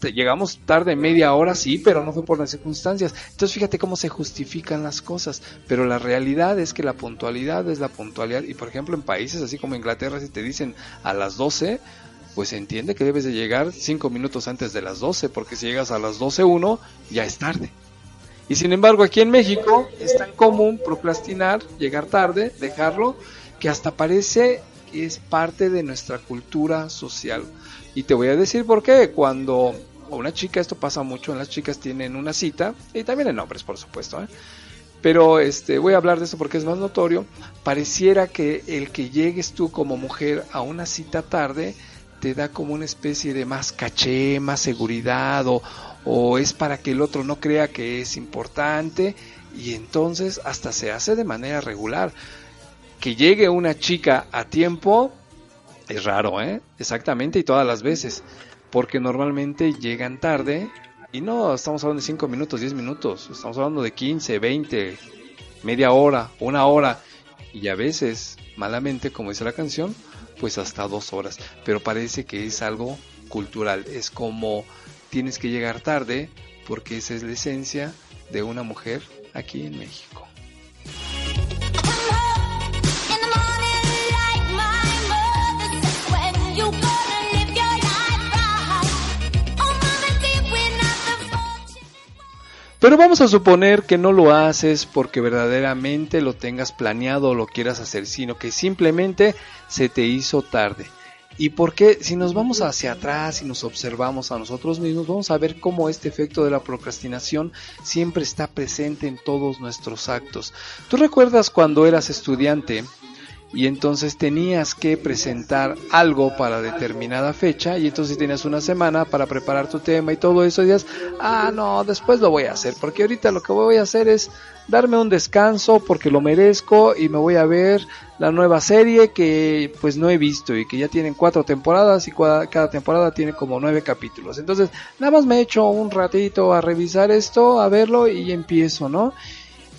Llegamos tarde media hora, sí, pero no fue por las circunstancias. Entonces fíjate cómo se justifican las cosas. Pero la realidad es que la puntualidad es la puntualidad. Y por ejemplo en países así como Inglaterra, si te dicen a las 12, pues entiende que debes de llegar 5 minutos antes de las 12, porque si llegas a las 12.1 ya es tarde. Y sin embargo, aquí en México es tan común procrastinar, llegar tarde, dejarlo, que hasta parece que es parte de nuestra cultura social. Y te voy a decir por qué. Cuando una chica, esto pasa mucho, las chicas tienen una cita, y también en hombres, por supuesto, ¿eh? pero este, voy a hablar de eso porque es más notorio, pareciera que el que llegues tú como mujer a una cita tarde te da como una especie de más caché, más seguridad o, o es para que el otro no crea que es importante y entonces hasta se hace de manera regular. Que llegue una chica a tiempo es raro, ¿eh? Exactamente y todas las veces, porque normalmente llegan tarde y no estamos hablando de 5 minutos, 10 minutos, estamos hablando de 15, 20, media hora, una hora y a veces, malamente, como dice la canción, pues hasta dos horas, pero parece que es algo cultural, es como tienes que llegar tarde porque esa es la esencia de una mujer aquí en México. Pero vamos a suponer que no lo haces porque verdaderamente lo tengas planeado o lo quieras hacer, sino que simplemente se te hizo tarde. ¿Y por qué? Si nos vamos hacia atrás y nos observamos a nosotros mismos, vamos a ver cómo este efecto de la procrastinación siempre está presente en todos nuestros actos. ¿Tú recuerdas cuando eras estudiante y entonces tenías que presentar algo para determinada fecha y entonces tenías una semana para preparar tu tema y todo eso y dices, ah, no, después lo voy a hacer, porque ahorita lo que voy a hacer es darme un descanso porque lo merezco y me voy a ver la nueva serie que pues no he visto y que ya tienen cuatro temporadas y cada temporada tiene como nueve capítulos. Entonces, nada más me echo un ratito a revisar esto, a verlo y empiezo, ¿no?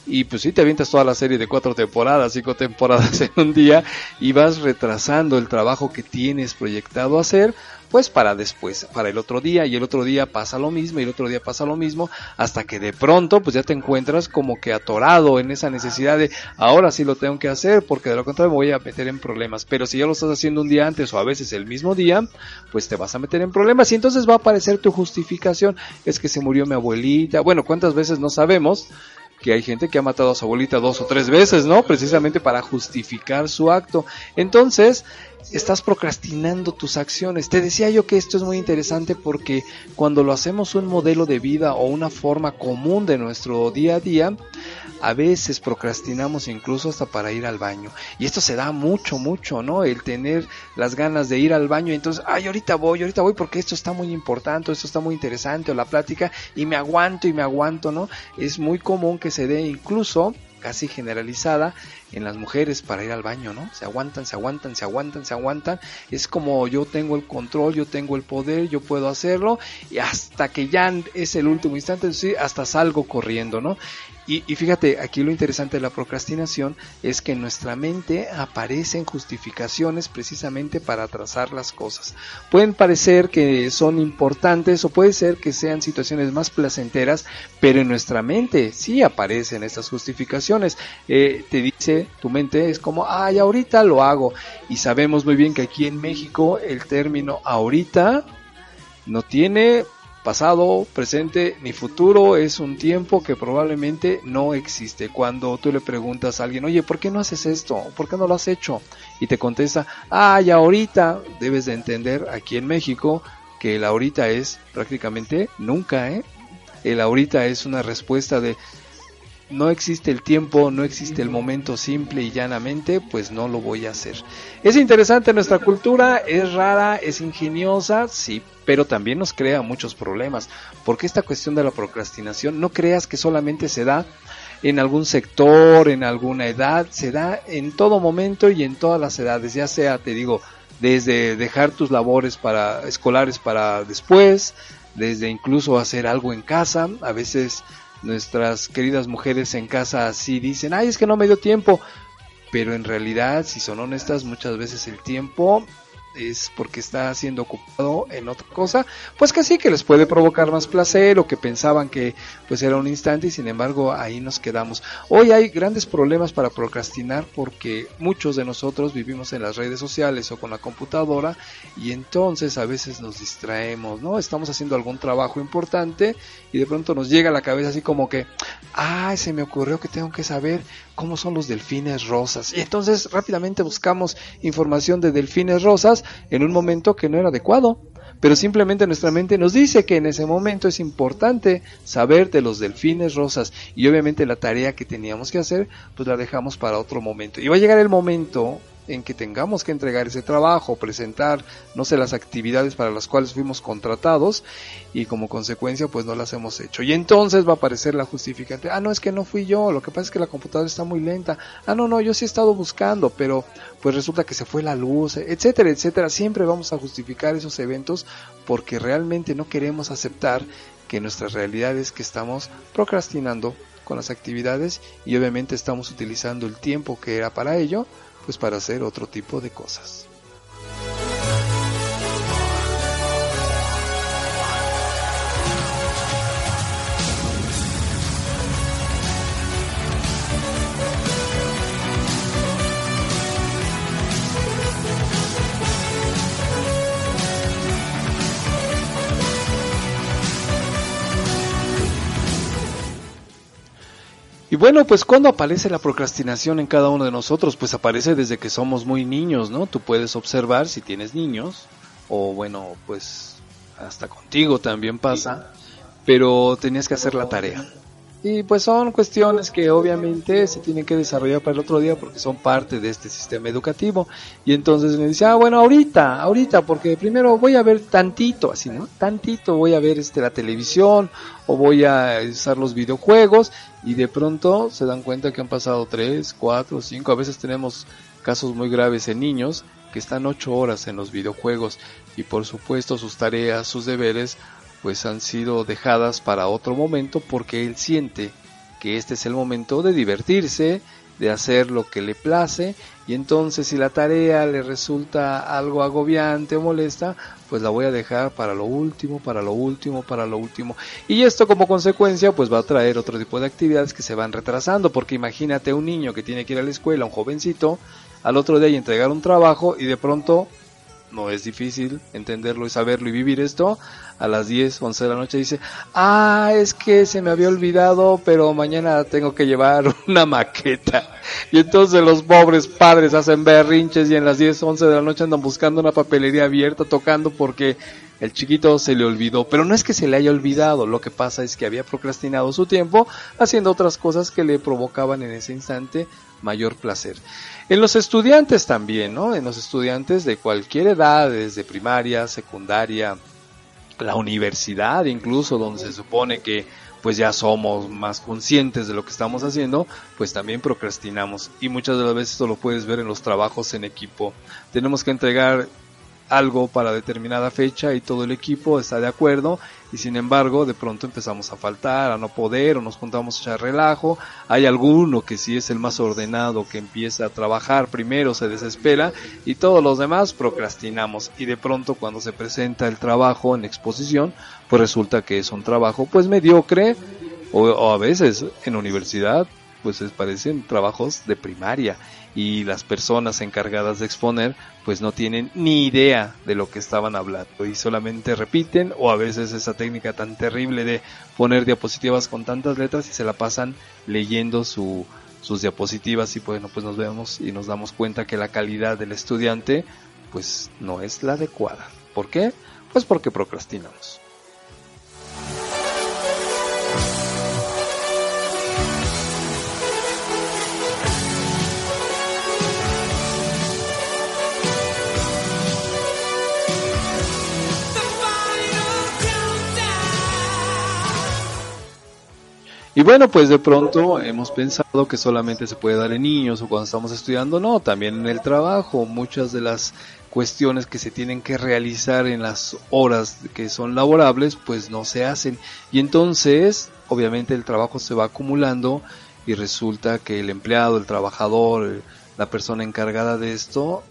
Y pues sí te avientas toda la serie de cuatro temporadas, cinco temporadas en un día y vas retrasando el trabajo que tienes proyectado hacer pues para después, para el otro día y el otro día pasa lo mismo y el otro día pasa lo mismo hasta que de pronto pues ya te encuentras como que atorado en esa necesidad de ahora sí lo tengo que hacer porque de lo contrario me voy a meter en problemas, pero si ya lo estás haciendo un día antes o a veces el mismo día, pues te vas a meter en problemas y entonces va a aparecer tu justificación, es que se murió mi abuelita, bueno, ¿cuántas veces no sabemos? Que hay gente que ha matado a su abuelita dos o tres veces, ¿no? Precisamente para justificar su acto. Entonces, estás procrastinando tus acciones. Te decía yo que esto es muy interesante porque cuando lo hacemos un modelo de vida o una forma común de nuestro día a día, a veces procrastinamos incluso hasta para ir al baño. Y esto se da mucho, mucho, ¿no? El tener las ganas de ir al baño y entonces, ay, ahorita voy, ahorita voy porque esto está muy importante, esto está muy interesante, o la plática, y me aguanto y me aguanto, ¿no? Es muy común que se dé incluso casi generalizada en las mujeres para ir al baño, ¿no? Se aguantan, se aguantan, se aguantan, se aguantan. Es como yo tengo el control, yo tengo el poder, yo puedo hacerlo y hasta que ya es el último instante, hasta salgo corriendo, ¿no? Y, fíjate, aquí lo interesante de la procrastinación es que en nuestra mente aparecen justificaciones precisamente para atrasar las cosas. Pueden parecer que son importantes o puede ser que sean situaciones más placenteras, pero en nuestra mente sí aparecen estas justificaciones. Eh, te dice tu mente, es como, ay, ahorita lo hago. Y sabemos muy bien que aquí en México el término ahorita no tiene pasado, presente ni futuro, es un tiempo que probablemente no existe. Cuando tú le preguntas a alguien, oye, ¿por qué no haces esto? ¿Por qué no lo has hecho? Y te contesta, ah, ya ahorita, debes de entender aquí en México que el ahorita es prácticamente nunca, ¿eh? El ahorita es una respuesta de no existe el tiempo, no existe el momento simple y llanamente, pues no lo voy a hacer. Es interesante nuestra cultura, es rara, es ingeniosa, sí, pero también nos crea muchos problemas, porque esta cuestión de la procrastinación no creas que solamente se da en algún sector, en alguna edad, se da en todo momento y en todas las edades, ya sea, te digo, desde dejar tus labores para escolares para después, desde incluso hacer algo en casa, a veces nuestras queridas mujeres en casa así dicen, ay, es que no me dio tiempo. Pero en realidad, si son honestas, muchas veces el tiempo es porque está siendo ocupado en otra cosa, pues que sí, que les puede provocar más placer o que pensaban que pues era un instante y sin embargo ahí nos quedamos. Hoy hay grandes problemas para procrastinar porque muchos de nosotros vivimos en las redes sociales o con la computadora y entonces a veces nos distraemos, ¿no? Estamos haciendo algún trabajo importante y de pronto nos llega a la cabeza así como que, ay, se me ocurrió que tengo que saber cómo son los delfines rosas. Y entonces rápidamente buscamos información de delfines rosas en un momento que no era adecuado. Pero simplemente nuestra mente nos dice que en ese momento es importante saber de los delfines rosas. Y obviamente la tarea que teníamos que hacer, pues la dejamos para otro momento. Y va a llegar el momento en que tengamos que entregar ese trabajo, presentar, no sé, las actividades para las cuales fuimos contratados y como consecuencia pues no las hemos hecho. Y entonces va a aparecer la justificante, ah, no, es que no fui yo, lo que pasa es que la computadora está muy lenta, ah, no, no, yo sí he estado buscando, pero pues resulta que se fue la luz, etcétera, etcétera. Siempre vamos a justificar esos eventos porque realmente no queremos aceptar que nuestra realidad es que estamos procrastinando con las actividades y obviamente estamos utilizando el tiempo que era para ello pues para hacer otro tipo de cosas. Y bueno, pues cuando aparece la procrastinación en cada uno de nosotros, pues aparece desde que somos muy niños, ¿no? Tú puedes observar si tienes niños, o bueno, pues hasta contigo también pasa, pero tenías que hacer la tarea. Y pues son cuestiones que obviamente se tienen que desarrollar para el otro día porque son parte de este sistema educativo. Y entonces me dice, ah, bueno, ahorita, ahorita, porque primero voy a ver tantito, así, ¿no? Tantito voy a ver este, la televisión o voy a usar los videojuegos y de pronto se dan cuenta que han pasado tres, cuatro, cinco, a veces tenemos casos muy graves en niños que están ocho horas en los videojuegos y por supuesto sus tareas, sus deberes pues han sido dejadas para otro momento porque él siente que este es el momento de divertirse, de hacer lo que le place y entonces si la tarea le resulta algo agobiante o molesta, pues la voy a dejar para lo último, para lo último, para lo último. Y esto como consecuencia pues va a traer otro tipo de actividades que se van retrasando, porque imagínate un niño que tiene que ir a la escuela, un jovencito, al otro día y entregar un trabajo y de pronto no es difícil entenderlo y saberlo y vivir esto, a las 10, 11 de la noche dice, ah, es que se me había olvidado, pero mañana tengo que llevar <laughs> una maqueta. Y entonces los pobres padres hacen berrinches y en las 10, 11 de la noche andan buscando una papelería abierta, tocando porque el chiquito se le olvidó. Pero no es que se le haya olvidado, lo que pasa es que había procrastinado su tiempo haciendo otras cosas que le provocaban en ese instante mayor placer. En los estudiantes también, ¿no? En los estudiantes de cualquier edad, desde primaria, secundaria, la universidad incluso, donde se supone que pues ya somos más conscientes de lo que estamos haciendo, pues también procrastinamos. Y muchas de las veces esto lo puedes ver en los trabajos en equipo. Tenemos que entregar algo para determinada fecha y todo el equipo está de acuerdo y sin embargo de pronto empezamos a faltar, a no poder o nos juntamos a echar relajo. Hay alguno que sí es el más ordenado que empieza a trabajar primero, se desespera y todos los demás procrastinamos y de pronto cuando se presenta el trabajo en exposición pues resulta que es un trabajo pues mediocre o, o a veces en universidad pues parecen trabajos de primaria y las personas encargadas de exponer pues no tienen ni idea de lo que estaban hablando y solamente repiten o a veces esa técnica tan terrible de poner diapositivas con tantas letras y se la pasan leyendo su, sus diapositivas y bueno pues nos vemos y nos damos cuenta que la calidad del estudiante pues no es la adecuada. ¿Por qué? Pues porque procrastinamos. Y bueno, pues de pronto hemos pensado que solamente se puede dar en niños o cuando estamos estudiando, no, también en el trabajo, muchas de las cuestiones que se tienen que realizar en las horas que son laborables, pues no se hacen. Y entonces, obviamente el trabajo se va acumulando y resulta que el empleado, el trabajador, la persona encargada de esto,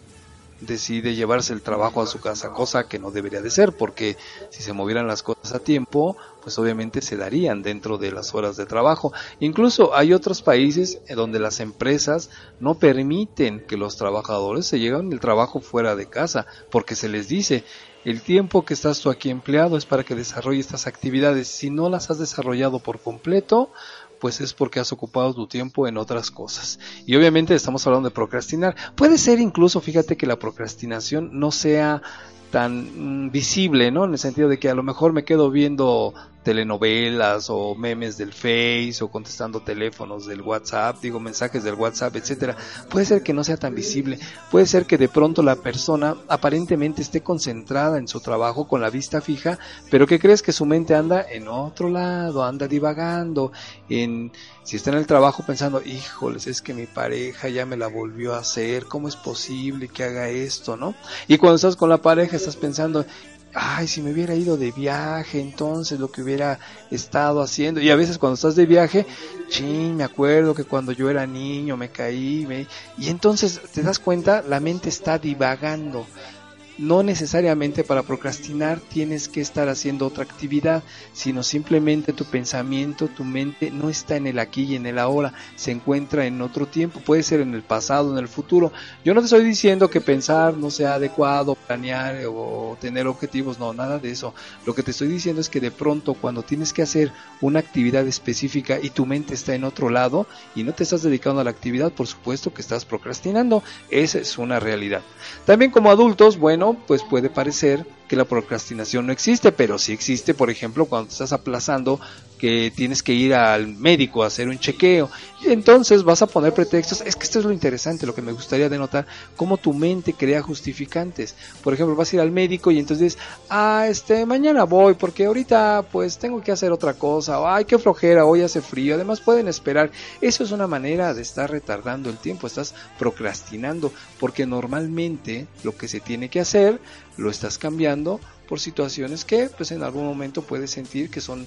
decide llevarse el trabajo a su casa, cosa que no debería de ser, porque si se movieran las cosas a tiempo, pues obviamente se darían dentro de las horas de trabajo. Incluso hay otros países donde las empresas no permiten que los trabajadores se lleven el trabajo fuera de casa, porque se les dice, el tiempo que estás tú aquí empleado es para que desarrolle estas actividades. Si no las has desarrollado por completo, pues es porque has ocupado tu tiempo en otras cosas. Y obviamente estamos hablando de procrastinar. Puede ser incluso, fíjate que la procrastinación no sea tan mm, visible, ¿no? En el sentido de que a lo mejor me quedo viendo telenovelas o memes del Face o contestando teléfonos del WhatsApp, digo mensajes del WhatsApp, etcétera. Puede ser que no sea tan visible, puede ser que de pronto la persona aparentemente esté concentrada en su trabajo con la vista fija, pero que crees que su mente anda en otro lado, anda divagando, en si está en el trabajo pensando, híjoles, es que mi pareja ya me la volvió a hacer, ¿cómo es posible que haga esto, no? Y cuando estás con la pareja estás pensando, ay, si me hubiera ido de viaje, entonces lo que hubiera estado haciendo. Y a veces cuando estás de viaje, ching, me acuerdo que cuando yo era niño me caí, y entonces te das cuenta, la mente está divagando no necesariamente para procrastinar tienes que estar haciendo otra actividad, sino simplemente tu pensamiento, tu mente no está en el aquí y en el ahora, se encuentra en otro tiempo, puede ser en el pasado, en el futuro. Yo no te estoy diciendo que pensar no sea adecuado, planear o tener objetivos, no, nada de eso. Lo que te estoy diciendo es que de pronto cuando tienes que hacer una actividad específica y tu mente está en otro lado y no te estás dedicando a la actividad, por supuesto que estás procrastinando, esa es una realidad. También como adultos, bueno, pues puede parecer que la procrastinación no existe, pero sí existe, por ejemplo, cuando estás aplazando que tienes que ir al médico a hacer un chequeo y entonces vas a poner pretextos. Es que esto es lo interesante, lo que me gustaría denotar, cómo tu mente crea justificantes. Por ejemplo, vas a ir al médico y entonces, ah, este, mañana voy porque ahorita pues tengo que hacer otra cosa, o ay, qué flojera, hoy hace frío, además pueden esperar. Eso es una manera de estar retardando el tiempo, estás procrastinando, porque normalmente lo que se tiene que hacer lo estás cambiando por situaciones que pues en algún momento puedes sentir que son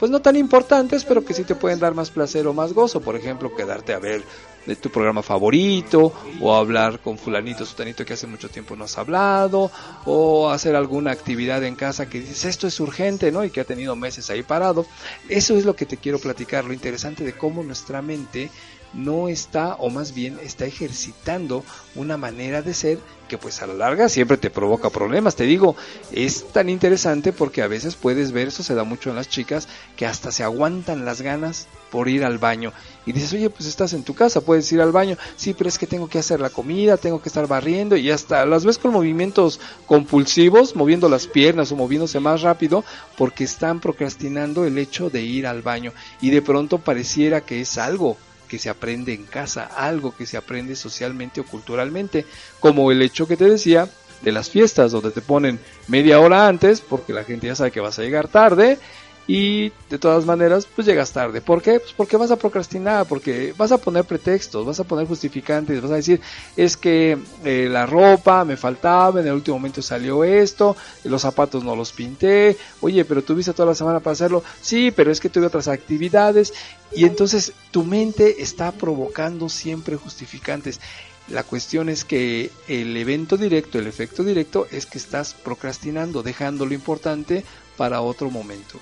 pues no tan importantes, pero que sí te pueden dar más placer o más gozo. Por ejemplo, quedarte a ver de tu programa favorito, o hablar con fulanito, sutanito que hace mucho tiempo no has hablado, o hacer alguna actividad en casa que dices, esto es urgente, ¿no? Y que ha tenido meses ahí parado. Eso es lo que te quiero platicar, lo interesante de cómo nuestra mente no está, o más bien está ejercitando una manera de ser que pues a la larga siempre te provoca problemas. Te digo, es tan interesante porque a veces puedes ver, eso se da mucho en las chicas, que hasta se aguantan las ganas por ir al baño. Y dices, oye, pues estás en tu casa, puedes ir al baño. Sí, pero es que tengo que hacer la comida, tengo que estar barriendo y hasta las ves con movimientos compulsivos, moviendo las piernas o moviéndose más rápido porque están procrastinando el hecho de ir al baño. Y de pronto pareciera que es algo que se aprende en casa, algo que se aprende socialmente o culturalmente, como el hecho que te decía de las fiestas donde te ponen media hora antes porque la gente ya sabe que vas a llegar tarde y de todas maneras pues llegas tarde. ¿Por qué? Pues porque vas a procrastinar, porque vas a poner pretextos, vas a poner justificantes, vas a decir es que eh, la ropa me faltaba, en el último momento salió esto, los zapatos no los pinté, oye, pero tuviste toda la semana para hacerlo, sí, pero es que tuve otras actividades y entonces tu mente está provocando siempre justificantes. La cuestión es que el evento directo, el efecto directo es que estás procrastinando, dejando lo importante para otro momento.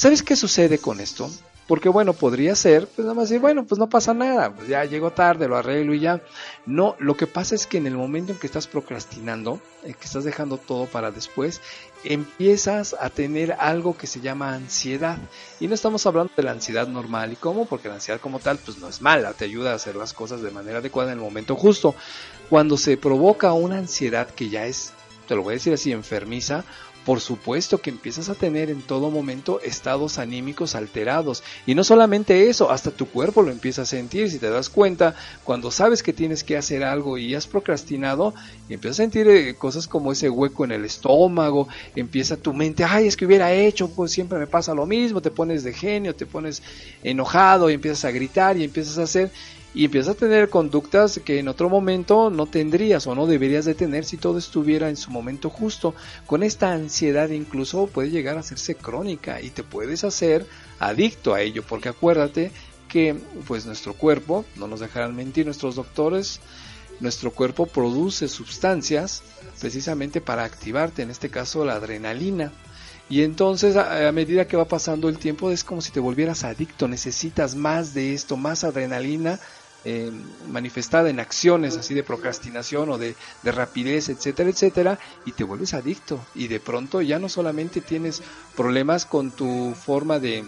¿Sabes qué sucede con esto? Porque bueno, podría ser, pues nada más decir, bueno, pues no pasa nada, pues ya llegó tarde, lo arreglo y ya. No, lo que pasa es que en el momento en que estás procrastinando, en que estás dejando todo para después, empiezas a tener algo que se llama ansiedad. Y no estamos hablando de la ansiedad normal. ¿Y cómo? Porque la ansiedad como tal, pues no es mala, te ayuda a hacer las cosas de manera adecuada en el momento justo. Cuando se provoca una ansiedad que ya es, te lo voy a decir así, enfermiza, por supuesto que empiezas a tener en todo momento estados anímicos alterados. Y no solamente eso, hasta tu cuerpo lo empieza a sentir. Si te das cuenta, cuando sabes que tienes que hacer algo y has procrastinado, empiezas a sentir eh, cosas como ese hueco en el estómago, empieza tu mente, ay, es que hubiera hecho, pues siempre me pasa lo mismo, te pones de genio, te pones enojado y empiezas a gritar y empiezas a hacer y empiezas a tener conductas que en otro momento no tendrías o no deberías de tener si todo estuviera en su momento justo. Con esta ansiedad incluso puede llegar a hacerse crónica y te puedes hacer adicto a ello, porque acuérdate que pues nuestro cuerpo, no nos dejarán mentir nuestros doctores, nuestro cuerpo produce sustancias precisamente para activarte, en este caso la adrenalina. Y entonces a, medida que va pasando el tiempo es como si te volvieras adicto, necesitas más de esto, más adrenalina eh, manifestada en acciones así de procrastinación o de, de, rapidez, etcétera, etcétera, y te vuelves adicto. Y de pronto ya no solamente tienes problemas con tu forma de,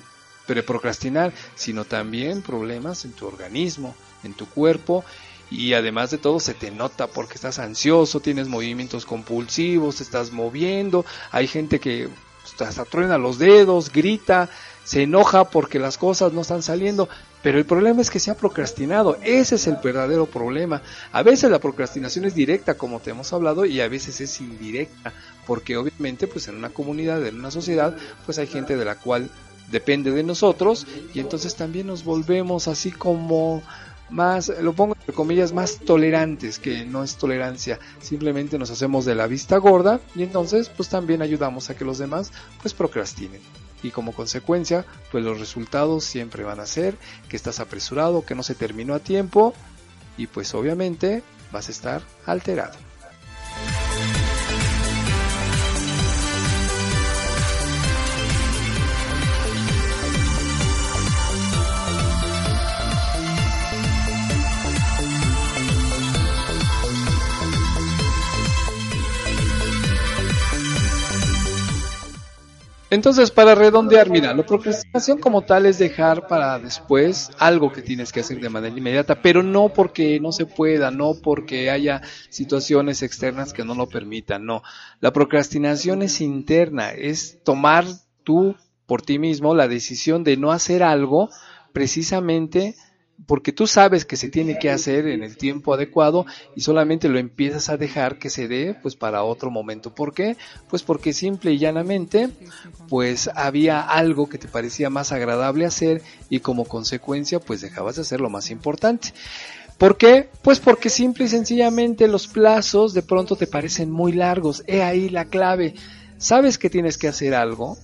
de procrastinar, sino también problemas en tu organismo, en tu cuerpo. Y además de todo se te nota porque estás ansioso, tienes movimientos compulsivos, te estás moviendo, hay gente que hasta truena los dedos, grita, se enoja porque las cosas no están saliendo, pero el problema es que se ha procrastinado, ese es el verdadero problema. A veces la procrastinación es directa, como te hemos hablado, y a veces es indirecta, porque obviamente pues en una comunidad, en una sociedad, pues hay gente de la cual depende de nosotros y entonces también nos volvemos así como más, lo pongo entre comillas, más tolerantes, que no es tolerancia, simplemente nos hacemos de la vista gorda y entonces pues también ayudamos a que los demás pues procrastinen y como consecuencia, pues los resultados siempre van a ser que estás apresurado, que no se terminó a tiempo y pues obviamente vas a estar alterado. Entonces, para redondear, mira, la procrastinación como tal es dejar para después algo que tienes que hacer de manera inmediata, pero no porque no se pueda, no porque haya situaciones externas que no lo permitan, no. La procrastinación es interna, es tomar tú por ti mismo la decisión de no hacer algo precisamente porque tú sabes que se tiene que hacer en el tiempo adecuado y solamente lo empiezas a dejar que se dé pues para otro momento. ¿Por qué? Pues porque simple y llanamente pues había algo que te parecía más agradable hacer y como consecuencia pues dejabas de hacer lo más importante. ¿Por qué? Pues porque simple y sencillamente los plazos de pronto te parecen muy largos. He ahí la clave. Sabes que tienes que hacer algo,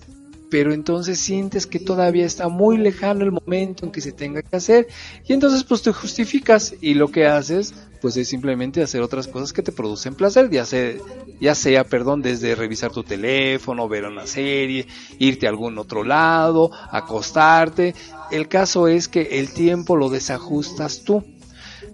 pero entonces sientes que todavía está muy lejano el momento en que se tenga que hacer y entonces pues te justificas y lo que haces pues es simplemente hacer otras cosas que te producen placer, ya sea, ya sea, perdón, desde revisar tu teléfono, ver una serie, irte a algún otro lado, acostarte. El caso es que el tiempo lo desajustas tú.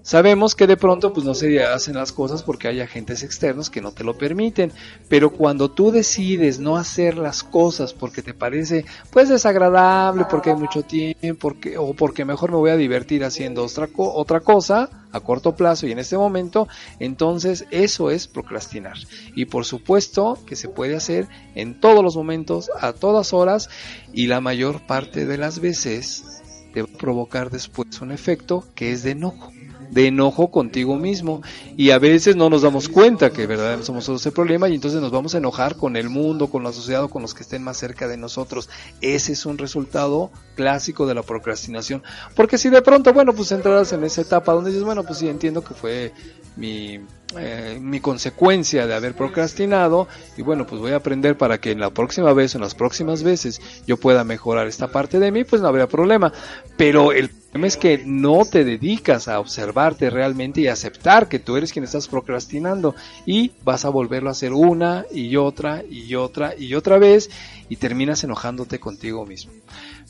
Sabemos que de pronto pues no se hacen las cosas porque hay agentes externos que no te lo permiten, pero cuando tú decides no hacer las cosas porque te parece pues desagradable, porque hay mucho tiempo, porque, o porque mejor me voy a divertir haciendo otra, otra cosa a corto plazo y en este momento, entonces eso es procrastinar. Y por supuesto que se puede hacer en todos los momentos, a todas horas y la mayor parte de las veces te va a provocar después un efecto que es de enojo de enojo contigo mismo y a veces no nos damos cuenta que verdaderamente somos nosotros el problema y entonces nos vamos a enojar con el mundo, con la sociedad o con los que estén más cerca de nosotros. Ese es un resultado clásico de la procrastinación. Porque si de pronto, bueno, pues entraras en esa etapa donde dices, bueno, pues sí entiendo que fue mi eh, mi consecuencia de haber procrastinado y bueno pues voy a aprender para que en la próxima vez o en las próximas veces yo pueda mejorar esta parte de mí pues no habría problema pero el problema es que no te dedicas a observarte realmente y aceptar que tú eres quien estás procrastinando y vas a volverlo a hacer una y otra y otra y otra vez y terminas enojándote contigo mismo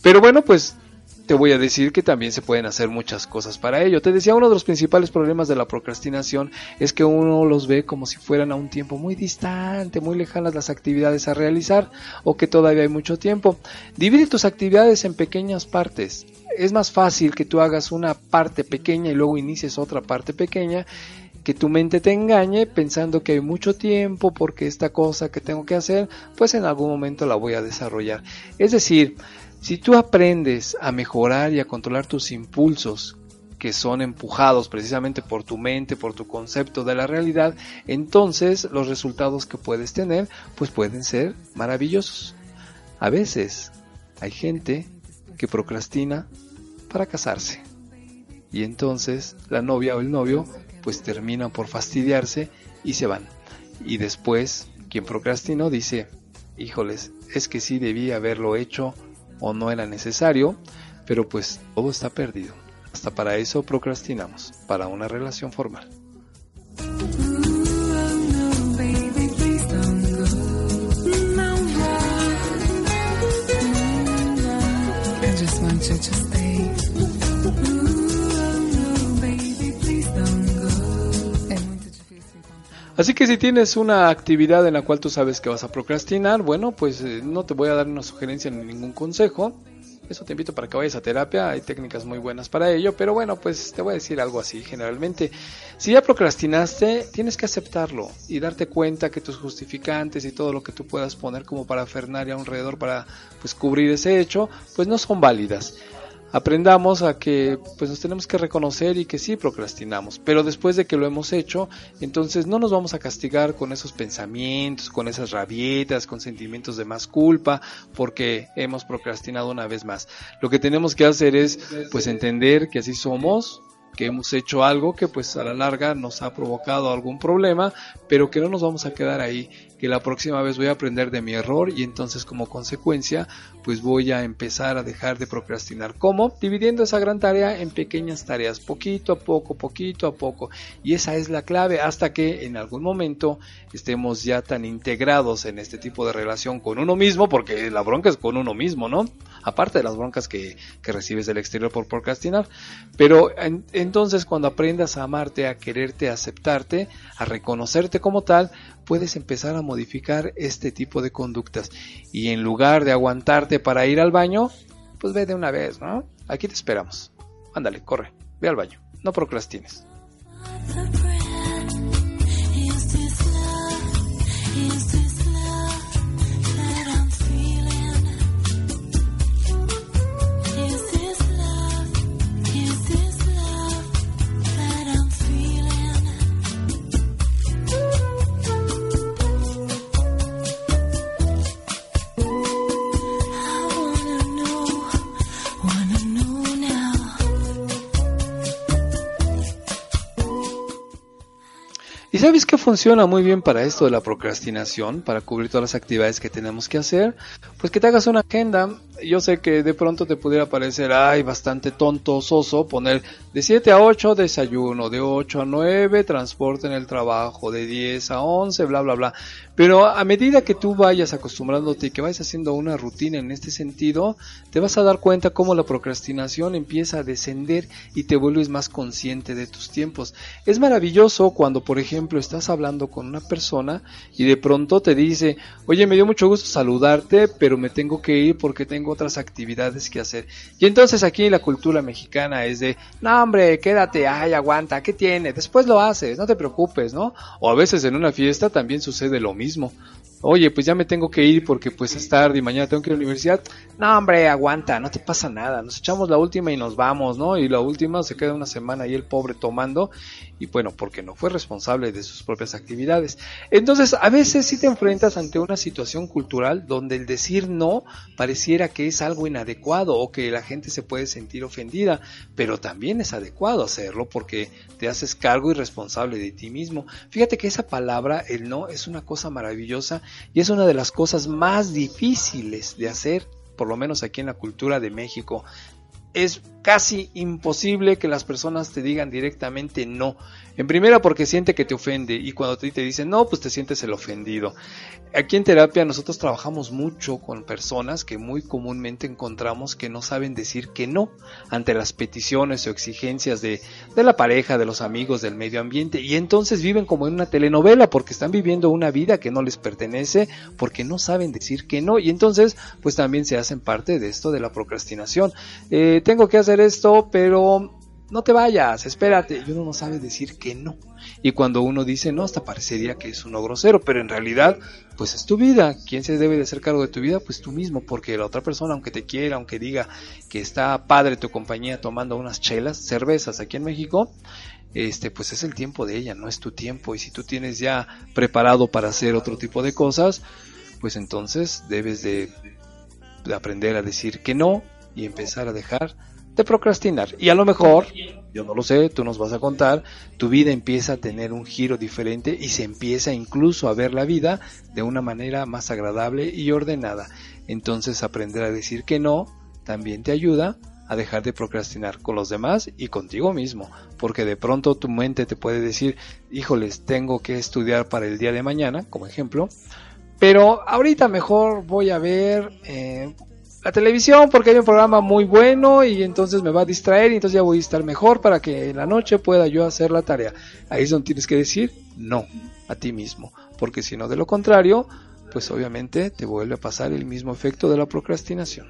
pero bueno pues te voy a decir que también se pueden hacer muchas cosas para ello. Te decía, uno de los principales problemas de la procrastinación es que uno los ve como si fueran a un tiempo muy distante, muy lejanas las actividades a realizar o que todavía hay mucho tiempo. Divide tus actividades en pequeñas partes. Es más fácil que tú hagas una parte pequeña y luego inicies otra parte pequeña que tu mente te engañe pensando que hay mucho tiempo porque esta cosa que tengo que hacer, pues en algún momento la voy a desarrollar. Es decir, si tú aprendes a mejorar y a controlar tus impulsos, que son empujados precisamente por tu mente, por tu concepto de la realidad, entonces los resultados que puedes tener pues pueden ser maravillosos. A veces hay gente que procrastina para casarse y entonces la novia o el novio pues terminan por fastidiarse y se van. Y después quien procrastinó dice, híjoles, es que sí debía haberlo hecho o no era necesario, pero pues todo está perdido. Hasta para eso procrastinamos, para una relación formal. Así que si tienes una actividad en la cual tú sabes que vas a procrastinar, bueno, pues eh, no te voy a dar una sugerencia ni ningún consejo. Eso te invito para que vayas a terapia, hay técnicas muy buenas para ello, pero bueno, pues te voy a decir algo así. Generalmente, si ya procrastinaste, tienes que aceptarlo y darte cuenta que tus justificantes y todo lo que tú puedas poner como para fernaria alrededor para pues cubrir ese hecho, pues no son válidas aprendamos a que pues nos tenemos que reconocer y que sí procrastinamos, pero después de que lo hemos hecho, entonces no nos vamos a castigar con esos pensamientos, con esas rabietas, con sentimientos de más culpa, porque hemos procrastinado una vez más. Lo que tenemos que hacer es pues entender que así somos, que hemos hecho algo que pues a la larga nos ha provocado algún problema, pero que no nos vamos a quedar ahí, que la próxima vez voy a aprender de mi error y entonces como consecuencia pues voy a empezar a dejar de procrastinar. ¿Cómo? Dividiendo esa gran tarea en pequeñas tareas, poquito a poco, poquito a poco. Y esa es la clave hasta que en algún momento estemos ya tan integrados en este tipo de relación con uno mismo, porque la bronca es con uno mismo, ¿no? Aparte de las broncas que, que recibes del exterior por procrastinar. Pero entonces cuando aprendas a amarte, a quererte, a aceptarte, a reconocerte como tal, puedes empezar a modificar este tipo de conductas. Y en lugar de aguantarte para ir al baño, pues ve de una vez, ¿no? Aquí te esperamos. Ándale, corre, ve al baño. No procrastines. Sabes qué funciona muy bien para esto de la procrastinación, para cubrir todas las actividades que tenemos que hacer? Pues que te hagas una agenda. Yo sé que de pronto te pudiera parecer, ay, bastante tonto, soso, poner de 7 a 8 desayuno, de 8 a 9 transporte en el trabajo, de 10 a 11, bla, bla, bla. Pero a medida que tú vayas acostumbrándote y que vayas haciendo una rutina en este sentido, te vas a dar cuenta cómo la procrastinación empieza a descender y te vuelves más consciente de tus tiempos. Es maravilloso cuando, por ejemplo, estás hablando con una persona y de pronto te dice, oye, me dio mucho gusto saludarte, pero me tengo que ir porque tengo otras actividades que hacer. Y entonces aquí la cultura mexicana es de, no hombre, quédate, ay, aguanta, ¿qué tiene? Después lo haces, no te preocupes, ¿no? O a veces en una fiesta también sucede lo mismo mismo. Oye, pues ya me tengo que ir porque pues es tarde y mañana tengo que ir a la universidad. No, hombre, aguanta, no te pasa nada. Nos echamos la última y nos vamos, ¿no? Y la última se queda una semana ahí el pobre tomando y bueno, porque no fue responsable de sus propias actividades. Entonces, a veces sí te enfrentas ante una situación cultural donde el decir no pareciera que es algo inadecuado o que la gente se puede sentir ofendida, pero también es adecuado hacerlo porque te haces cargo y responsable de ti mismo. Fíjate que esa palabra, el no, es una cosa maravillosa y es una de las cosas más difíciles de hacer por lo menos aquí en la cultura de México, es casi imposible que las personas te digan directamente no. En primera porque siente que te ofende y cuando te, te dicen no, pues te sientes el ofendido. Aquí en terapia nosotros trabajamos mucho con personas que muy comúnmente encontramos que no saben decir que no ante las peticiones o exigencias de, de la pareja, de los amigos, del medio ambiente y entonces viven como en una telenovela porque están viviendo una vida que no les pertenece porque no saben decir que no y entonces pues también se hacen parte de esto de la procrastinación. Eh, tengo que hacer esto, pero no te vayas, espérate. Y uno no sabe decir que no. Y cuando uno dice no, hasta parecería que es uno grosero, pero en realidad, pues es tu vida. ¿Quién se debe de hacer cargo de tu vida? Pues tú mismo, porque la otra persona, aunque te quiera, aunque diga que está padre tu compañía tomando unas chelas, cervezas aquí en México, este, pues es el tiempo de ella, no es tu tiempo. Y si tú tienes ya preparado para hacer otro tipo de cosas, pues entonces debes de, de aprender a decir que no y empezar a dejar de procrastinar. Y a lo mejor, yo no lo sé, tú nos vas a contar, tu vida empieza a tener un giro diferente y se empieza incluso a ver la vida de una manera más agradable y ordenada. Entonces aprender a decir que no también te ayuda a dejar de procrastinar con los demás y contigo mismo, porque de pronto tu mente te puede decir, híjoles, tengo que estudiar para el día de mañana, como ejemplo, pero ahorita mejor voy a ver eh, la televisión porque hay un programa muy bueno y entonces me va a distraer y entonces ya voy a estar mejor para que en la noche pueda yo hacer la tarea. Ahí es donde tienes que decir no a ti mismo, porque si no de lo contrario, pues obviamente te vuelve a pasar el mismo efecto de la procrastinación.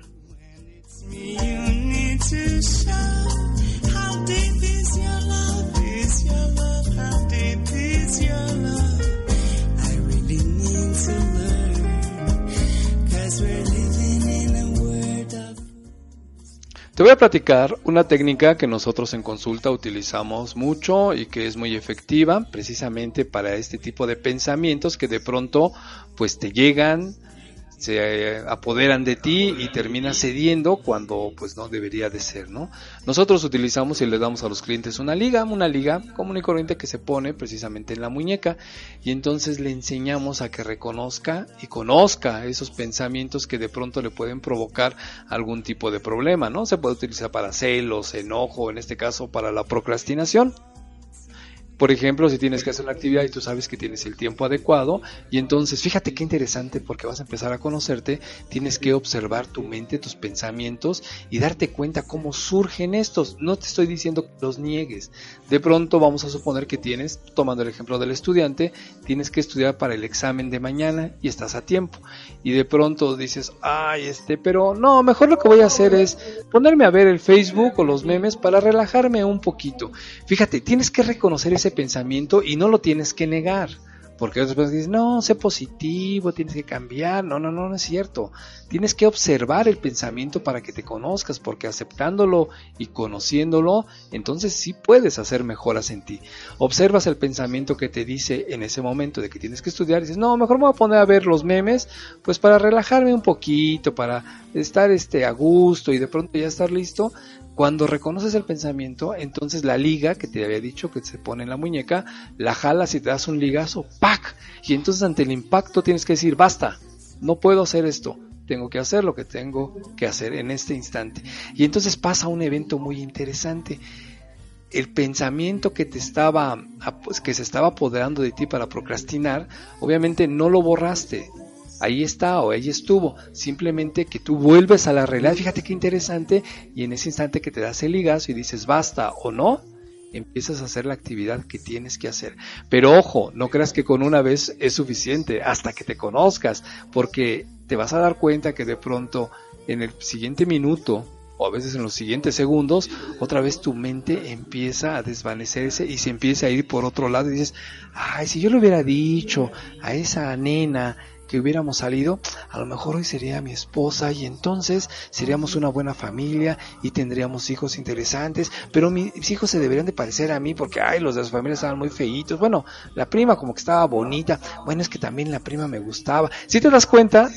Te voy a platicar una técnica que nosotros en consulta utilizamos mucho y que es muy efectiva precisamente para este tipo de pensamientos que de pronto pues te llegan, se eh, apoderan de ti y terminas cediendo cuando pues no debería de ser, ¿no? Nosotros utilizamos y le damos a los clientes una liga, una liga común y corriente que se pone precisamente en la muñeca y entonces le enseñamos a que reconozca y conozca esos pensamientos que de pronto le pueden provocar algún tipo de problema, ¿no? Se puede utilizar para celos, enojo, en este caso para la procrastinación. Por ejemplo, si tienes que hacer una actividad y tú sabes que tienes el tiempo adecuado, y entonces fíjate qué interesante porque vas a empezar a conocerte, tienes que observar tu mente, tus pensamientos y darte cuenta cómo surgen estos. No te estoy diciendo que los niegues. De pronto vamos a suponer que tienes, tomando el ejemplo del estudiante, tienes que estudiar para el examen de mañana y estás a tiempo. Y de pronto dices, ay, este, pero no, mejor lo que voy a hacer es ponerme a ver el Facebook o los memes para relajarme un poquito. Fíjate, tienes que reconocer ese pensamiento y no lo tienes que negar. Porque otras personas dicen, no, sé positivo, tienes que cambiar. No, no, no, no es cierto. Tienes que observar el pensamiento para que te conozcas, porque aceptándolo y conociéndolo, entonces sí puedes hacer mejoras en ti. Observas el pensamiento que te dice en ese momento de que tienes que estudiar y dices, no, mejor me voy a poner a ver los memes, pues para relajarme un poquito, para estar este, a gusto y de pronto ya estar listo Cuando reconoces el pensamiento, entonces la liga que te había dicho que se pone en la muñeca, la jalas y te das un ligazo, ¡pac! Y entonces ante el impacto tienes que decir, basta, no puedo hacer esto, tengo que hacer lo que tengo que hacer en este instante. Y entonces pasa un evento muy interesante. El pensamiento que te estaba pues, que se estaba apoderando de ti para procrastinar, obviamente no lo borraste. Ahí está o ahí estuvo. Simplemente que tú vuelves a la realidad. Fíjate qué interesante. Y en ese instante que te das el ligazo y dices basta o no, empiezas a hacer la actividad que tienes que hacer. Pero ojo, no creas que con una vez es suficiente hasta que te conozcas, porque te vas a dar cuenta que de pronto en el siguiente minuto o a veces en los siguientes segundos, otra vez tu mente empieza a desvanecerse y se empieza a ir por otro lado y dices, ay, si yo le hubiera dicho a esa nena que hubiéramos salido, a lo mejor hoy sería mi esposa y entonces seríamos una buena familia y tendríamos hijos interesantes, pero mis hijos se deberían de parecer a mí porque, ay, los de las familias estaban muy feitos. Bueno, la prima como que estaba bonita, bueno, es que también la prima me gustaba. Si te das cuenta,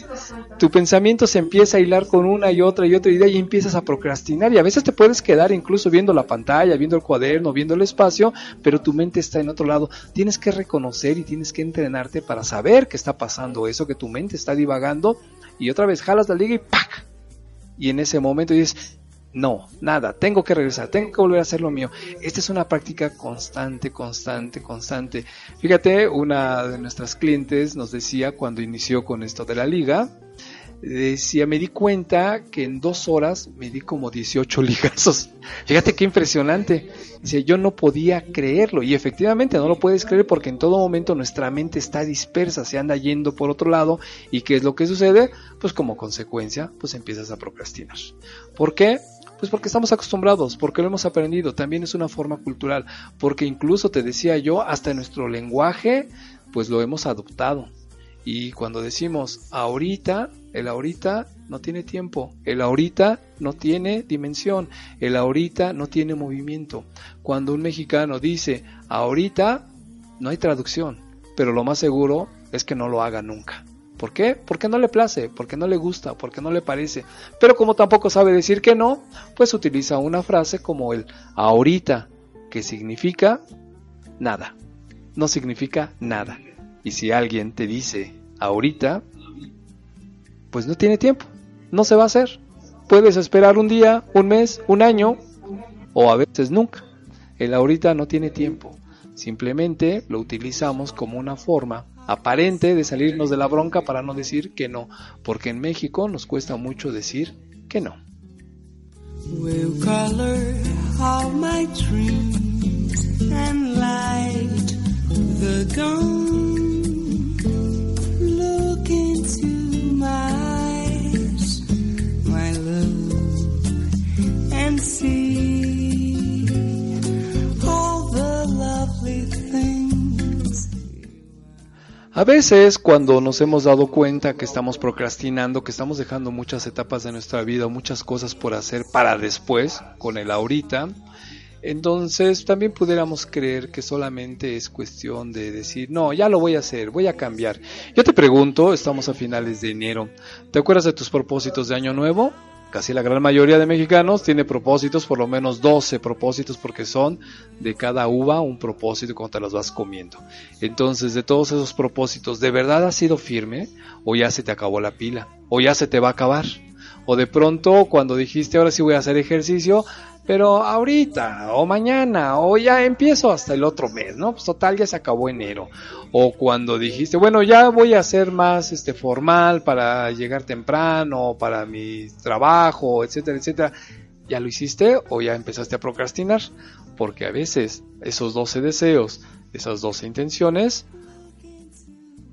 tu pensamiento se empieza a hilar con una y otra y otra idea y empiezas a procrastinar y a veces te puedes quedar incluso viendo la pantalla, viendo el cuaderno, viendo el espacio, pero tu mente está en otro lado. Tienes que reconocer y tienes que entrenarte para saber qué está pasando eso que tu mente está divagando y otra vez jalas la liga y ¡pac! Y en ese momento dices, no, nada, tengo que regresar, tengo que volver a hacer lo mío. Esta es una práctica constante, constante, constante. Fíjate, una de nuestras clientes nos decía cuando inició con esto de la liga, decía, me di cuenta que en dos horas me di como 18 <laughs> ligazos. Fíjate qué impresionante. Dice, yo no podía creerlo. Y efectivamente no lo puedes creer porque en todo momento nuestra mente está dispersa, se anda yendo por otro lado. ¿Y qué es lo que sucede? Pues como consecuencia, pues empiezas a procrastinar. ¿Por qué? Pues porque estamos acostumbrados, porque lo hemos aprendido. También es una forma cultural. Porque incluso te decía yo, hasta nuestro lenguaje, pues lo hemos adoptado. Y cuando decimos ahorita, el ahorita no tiene tiempo, el ahorita no tiene dimensión, el ahorita no tiene movimiento. Cuando un mexicano dice ahorita, no hay traducción, pero lo más seguro es que no lo haga nunca. ¿Por qué? Porque no le place, porque no le gusta, porque no le parece. Pero como tampoco sabe decir que no, pues utiliza una frase como el ahorita, que significa nada. No significa nada. Y si alguien te dice ahorita, pues no tiene tiempo, no se va a hacer. Puedes esperar un día, un mes, un año o a veces nunca. El ahorita no tiene tiempo. Simplemente lo utilizamos como una forma aparente de salirnos de la bronca para no decir que no, porque en México nos cuesta mucho decir que no. A veces cuando nos hemos dado cuenta que estamos procrastinando, que estamos dejando muchas etapas de nuestra vida, muchas cosas por hacer para después, con el ahorita, entonces también pudiéramos creer que solamente es cuestión de decir, no, ya lo voy a hacer, voy a cambiar. Yo te pregunto, estamos a finales de enero, ¿te acuerdas de tus propósitos de año nuevo? Casi la gran mayoría de mexicanos tiene propósitos, por lo menos 12 propósitos, porque son de cada uva un propósito cuando te los vas comiendo. Entonces, de todos esos propósitos, ¿de verdad has sido firme? ¿O ya se te acabó la pila? ¿O ya se te va a acabar? O de pronto, cuando dijiste ahora sí voy a hacer ejercicio, pero ahorita, o mañana, o ya empiezo hasta el otro mes, ¿no? Pues total, ya se acabó enero. O cuando dijiste, bueno, ya voy a ser más este formal para llegar temprano, para mi trabajo, etcétera, etcétera. ¿Ya lo hiciste o ya empezaste a procrastinar? Porque a veces esos 12 deseos, esas 12 intenciones,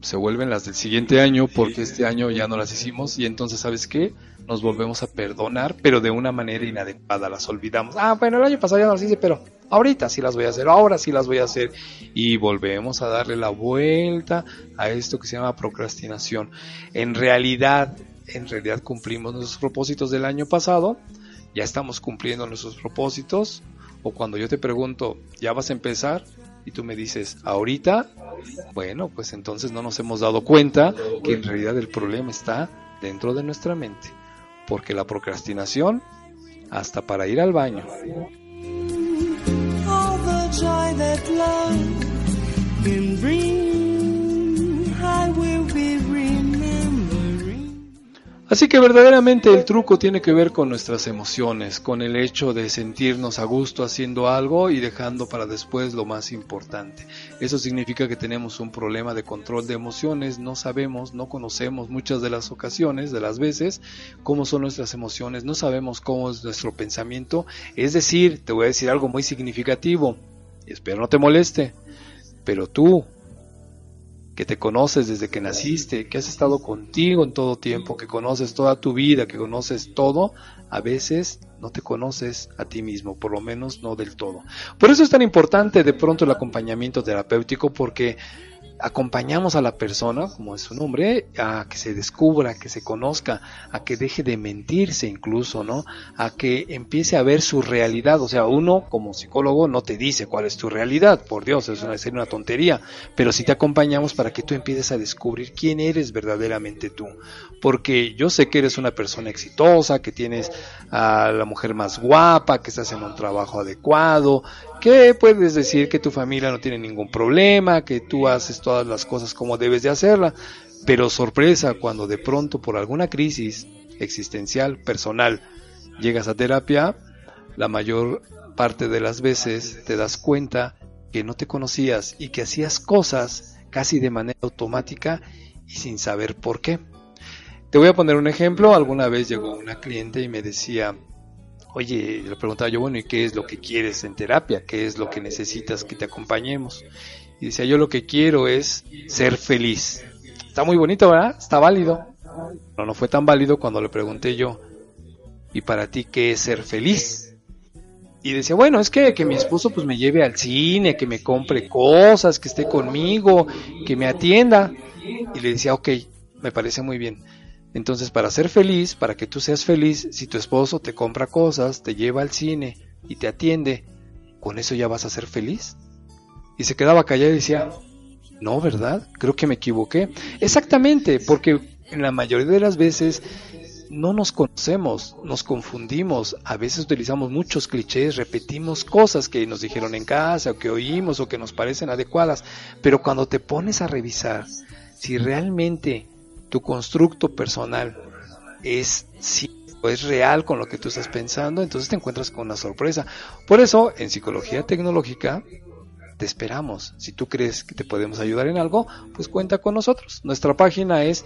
se vuelven las del siguiente año porque este año ya no las hicimos y entonces, ¿sabes qué? Nos volvemos a perdonar, pero de una manera inadecuada, las olvidamos. Ah, bueno, el año pasado ya no las hice, pero ahorita sí las voy a hacer, ahora sí las voy a hacer. Y volvemos a darle la vuelta a esto que se llama procrastinación. En realidad, en realidad cumplimos nuestros propósitos del año pasado, ya estamos cumpliendo nuestros propósitos, o cuando yo te pregunto, ¿ya vas a empezar? Y tú me dices, ahorita, bueno, pues entonces no nos hemos dado cuenta que en realidad el problema está dentro de nuestra mente porque la procrastinación hasta para ir al baño. Así que verdaderamente el truco tiene que ver con nuestras emociones, con el hecho de sentirnos a gusto haciendo algo y dejando para después lo más importante. Eso significa que tenemos un problema de control de emociones, no sabemos, no conocemos muchas de las ocasiones, de las veces, cómo son nuestras emociones, no sabemos cómo es nuestro pensamiento. Es decir, te voy a decir algo muy significativo, espero no te moleste, pero tú, que te conoces desde que naciste, que has estado contigo en todo tiempo, que conoces toda tu vida, que conoces todo, a veces no te conoces a ti mismo, por lo menos no del todo. Por eso es tan importante de pronto el acompañamiento terapéutico porque acompañamos a la persona, como es su nombre, a que se descubra, que se conozca, a que deje de mentirse incluso, ¿no? A que empiece a ver su realidad. O sea, uno como psicólogo no te dice cuál es tu realidad, por Dios, es una, una tontería, pero sí te acompañamos para que tú empieces a descubrir quién eres verdaderamente tú. Porque yo sé que eres una persona exitosa, que tienes a la mujer más guapa, que estás en un trabajo adecuado, que puedes decir que tu familia no tiene ningún problema, que tú haces todas las cosas como debes de hacerla, pero sorpresa cuando de pronto por alguna crisis existencial, personal, llegas a terapia, la mayor parte de las veces te das cuenta que no te conocías y que hacías cosas casi de manera automática y sin saber por qué. Te voy a poner un ejemplo, alguna vez llegó una cliente y me decía, Oye, le preguntaba yo, bueno, ¿y qué es lo que quieres en terapia? ¿Qué es lo que necesitas que te acompañemos? Y decía, yo lo que quiero es ser feliz. Está muy bonito, ¿verdad? Está válido. Pero no fue tan válido cuando le pregunté yo, ¿y para ti qué es ser feliz? Y decía, bueno, es que, que mi esposo pues me lleve al cine, que me compre cosas, que esté conmigo, que me atienda. Y le decía, ok, me parece muy bien. Entonces, para ser feliz, para que tú seas feliz, si tu esposo te compra cosas, te lleva al cine y te atiende, ¿con eso ya vas a ser feliz? Y se quedaba callado y decía, no, ¿verdad? Creo que me equivoqué. Exactamente, porque en la mayoría de las veces no nos conocemos, nos confundimos, a veces utilizamos muchos clichés, repetimos cosas que nos dijeron en casa o que oímos o que nos parecen adecuadas, pero cuando te pones a revisar si realmente tu constructo personal es es real con lo que tú estás pensando, entonces te encuentras con una sorpresa. Por eso, en psicología tecnológica, te esperamos. Si tú crees que te podemos ayudar en algo, pues cuenta con nosotros. Nuestra página es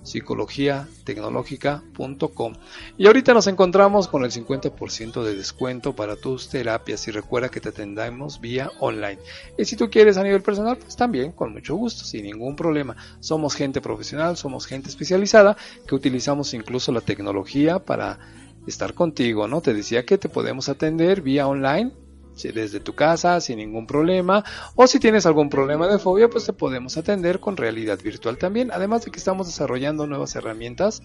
www.psicologiatecnologica.com. Y ahorita nos encontramos con el 50% de descuento para tus terapias y recuerda que te atendamos vía online. Y si tú quieres a nivel personal, pues también con mucho gusto, sin ningún problema. Somos gente profesional, somos gente especializada que utilizamos incluso la tecnología para estar contigo, ¿no? Te decía que te podemos atender vía online desde tu casa sin ningún problema. O si tienes algún problema de fobia pues te podemos atender con realidad virtual también. Además de que estamos desarrollando nuevas herramientas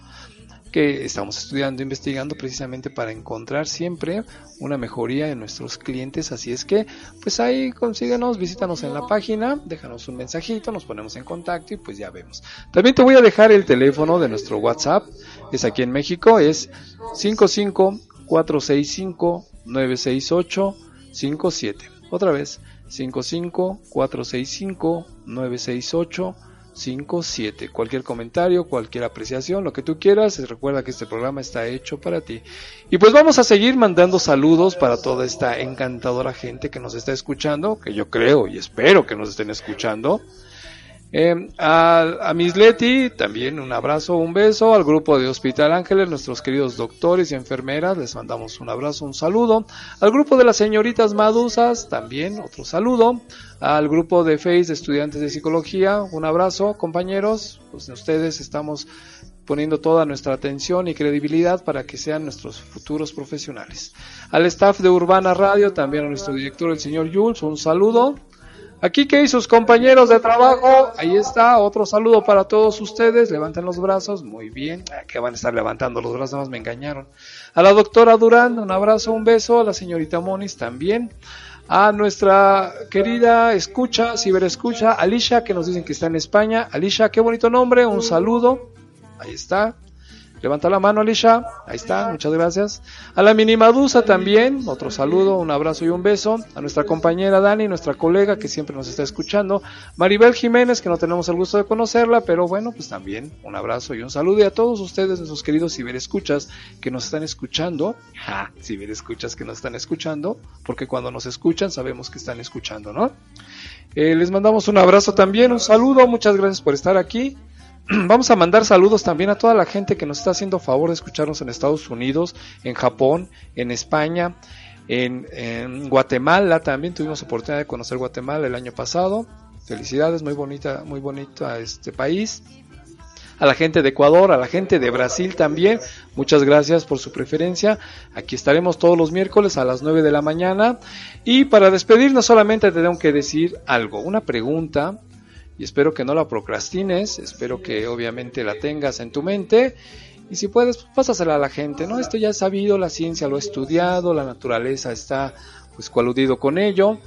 que estamos estudiando investigando precisamente para encontrar siempre una mejoría en nuestros clientes. Así es que pues ahí consíguenos visítanos en la página déjanos un mensajito nos ponemos en contacto y pues ya vemos. También te voy a dejar el teléfono de nuestro whatsapp. Es aquí en México es 55 465 968 57. Otra vez, 55 465 968 57. Cualquier comentario, cualquier apreciación, lo que tú quieras, recuerda que este programa está hecho para ti. Y pues vamos a seguir mandando saludos para toda esta encantadora gente que nos está escuchando, que yo creo y espero que nos estén escuchando. Eh, a, a Miss Leti, también un abrazo, un beso. Al grupo de Hospital Ángeles, nuestros queridos doctores y enfermeras, les mandamos un abrazo, un saludo. Al grupo de las señoritas Madusas, también otro saludo. Al grupo de FACE de estudiantes de psicología, un abrazo, compañeros. Pues ustedes estamos poniendo toda nuestra atención y credibilidad para que sean nuestros futuros profesionales. Al staff de Urbana Radio, también a nuestro director, el señor Jules, un saludo. Aquí que sus compañeros de trabajo, ahí está, otro saludo para todos ustedes, levanten los brazos, muy bien, ah, que van a estar levantando los brazos, más me engañaron. A la doctora Durán, un abrazo, un beso, a la señorita Monis también, a nuestra querida escucha, ciberescucha, Alicia, que nos dicen que está en España, Alicia, qué bonito nombre, un saludo, ahí está. Levanta la mano, Alicia. Ahí está, muchas gracias. A la Minimadusa también, otro saludo, un abrazo y un beso. A nuestra compañera Dani, nuestra colega que siempre nos está escuchando. Maribel Jiménez, que no tenemos el gusto de conocerla, pero bueno, pues también un abrazo y un saludo. Y a todos ustedes, nuestros queridos ciberescuchas que nos están escuchando. Ja, ciberescuchas que nos están escuchando, porque cuando nos escuchan sabemos que están escuchando, ¿no? Eh, les mandamos un abrazo también, un saludo, muchas gracias por estar aquí. <clears throat> Vamos a mandar saludos también a toda la gente que nos está haciendo favor de escucharnos en Estados Unidos, en Japón, en España, en, Guatemala también tuvimos oportunidad de conocer Guatemala el año pasado. Felicidades, muy bonita, muy bonito a este país. A la gente de Ecuador, a la gente de Brasil también, muchas gracias por su preferencia. Aquí estaremos todos los miércoles a las 9 de la mañana. Y para despedirnos solamente te tengo que decir algo, una pregunta y espero que no la procrastines, espero que obviamente la tengas en tu mente y si puedes, pues, pásasela a la gente, ¿no? Esto ya es sabido, la ciencia lo ha estudiado, la naturaleza está pues coludido con ello.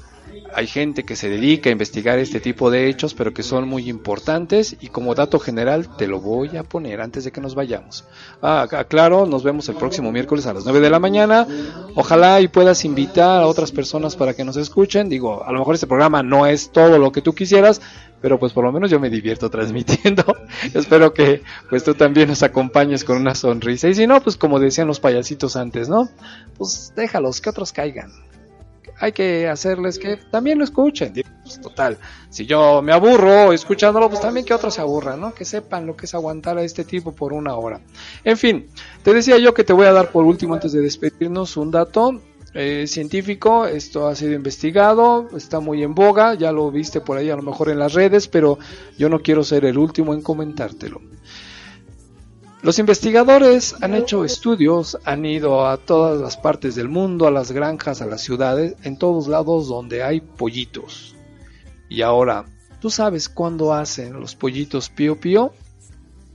Hay gente que se dedica a investigar este tipo de hechos, pero que son muy importantes y como dato general te lo voy a poner antes de que nos vayamos. Ah, claro, nos vemos el próximo miércoles a las 9 de la mañana. Ojalá y puedas invitar a otras personas para que nos escuchen. Digo, a lo mejor este programa no es todo lo que tú quisieras, pero pues por lo menos yo me divierto transmitiendo. <laughs> Espero que pues tú también nos acompañes con una sonrisa. Y si no, pues como decían los payasitos antes, ¿no? Pues déjalos, que otros caigan. Hay que hacerles que también lo escuchen. Pues, total, si yo me aburro escuchándolo, pues también que otros se aburran, ¿no? Que sepan lo que es aguantar a este tipo por una hora. En fin, te decía yo que te voy a dar por último, antes de despedirnos, un dato eh, científico, esto ha sido investigado, está muy en boga, ya lo viste por ahí a lo mejor en las redes, pero yo no quiero ser el último en comentártelo. Los investigadores han hecho estudios, han ido a todas las partes del mundo, a las granjas, a las ciudades, en todos lados donde hay pollitos. Y ahora, ¿tú sabes cuándo hacen los pollitos pío pío?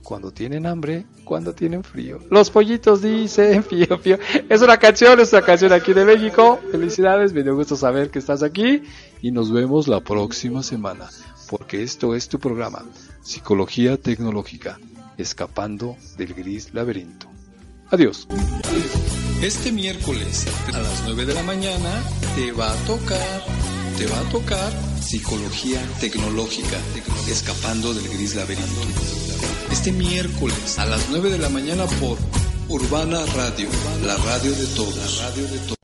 Cuando tienen hambre, cuando tienen frío. Los pollitos dicen <laughs> pío pío. Es una canción, es una canción aquí de México. Felicidades, me dio gusto saber que estás aquí y nos vemos la próxima semana, porque esto es tu programa, Psicología Tecnológica, escapando del gris laberinto. Adiós. Este miércoles a las 9 de la mañana te va a tocar, te va a tocar Psicología Tecnológica, escapando del gris laberinto este miércoles a las 9 de la mañana por Urbana Radio, la radio de todos. La radio de todos.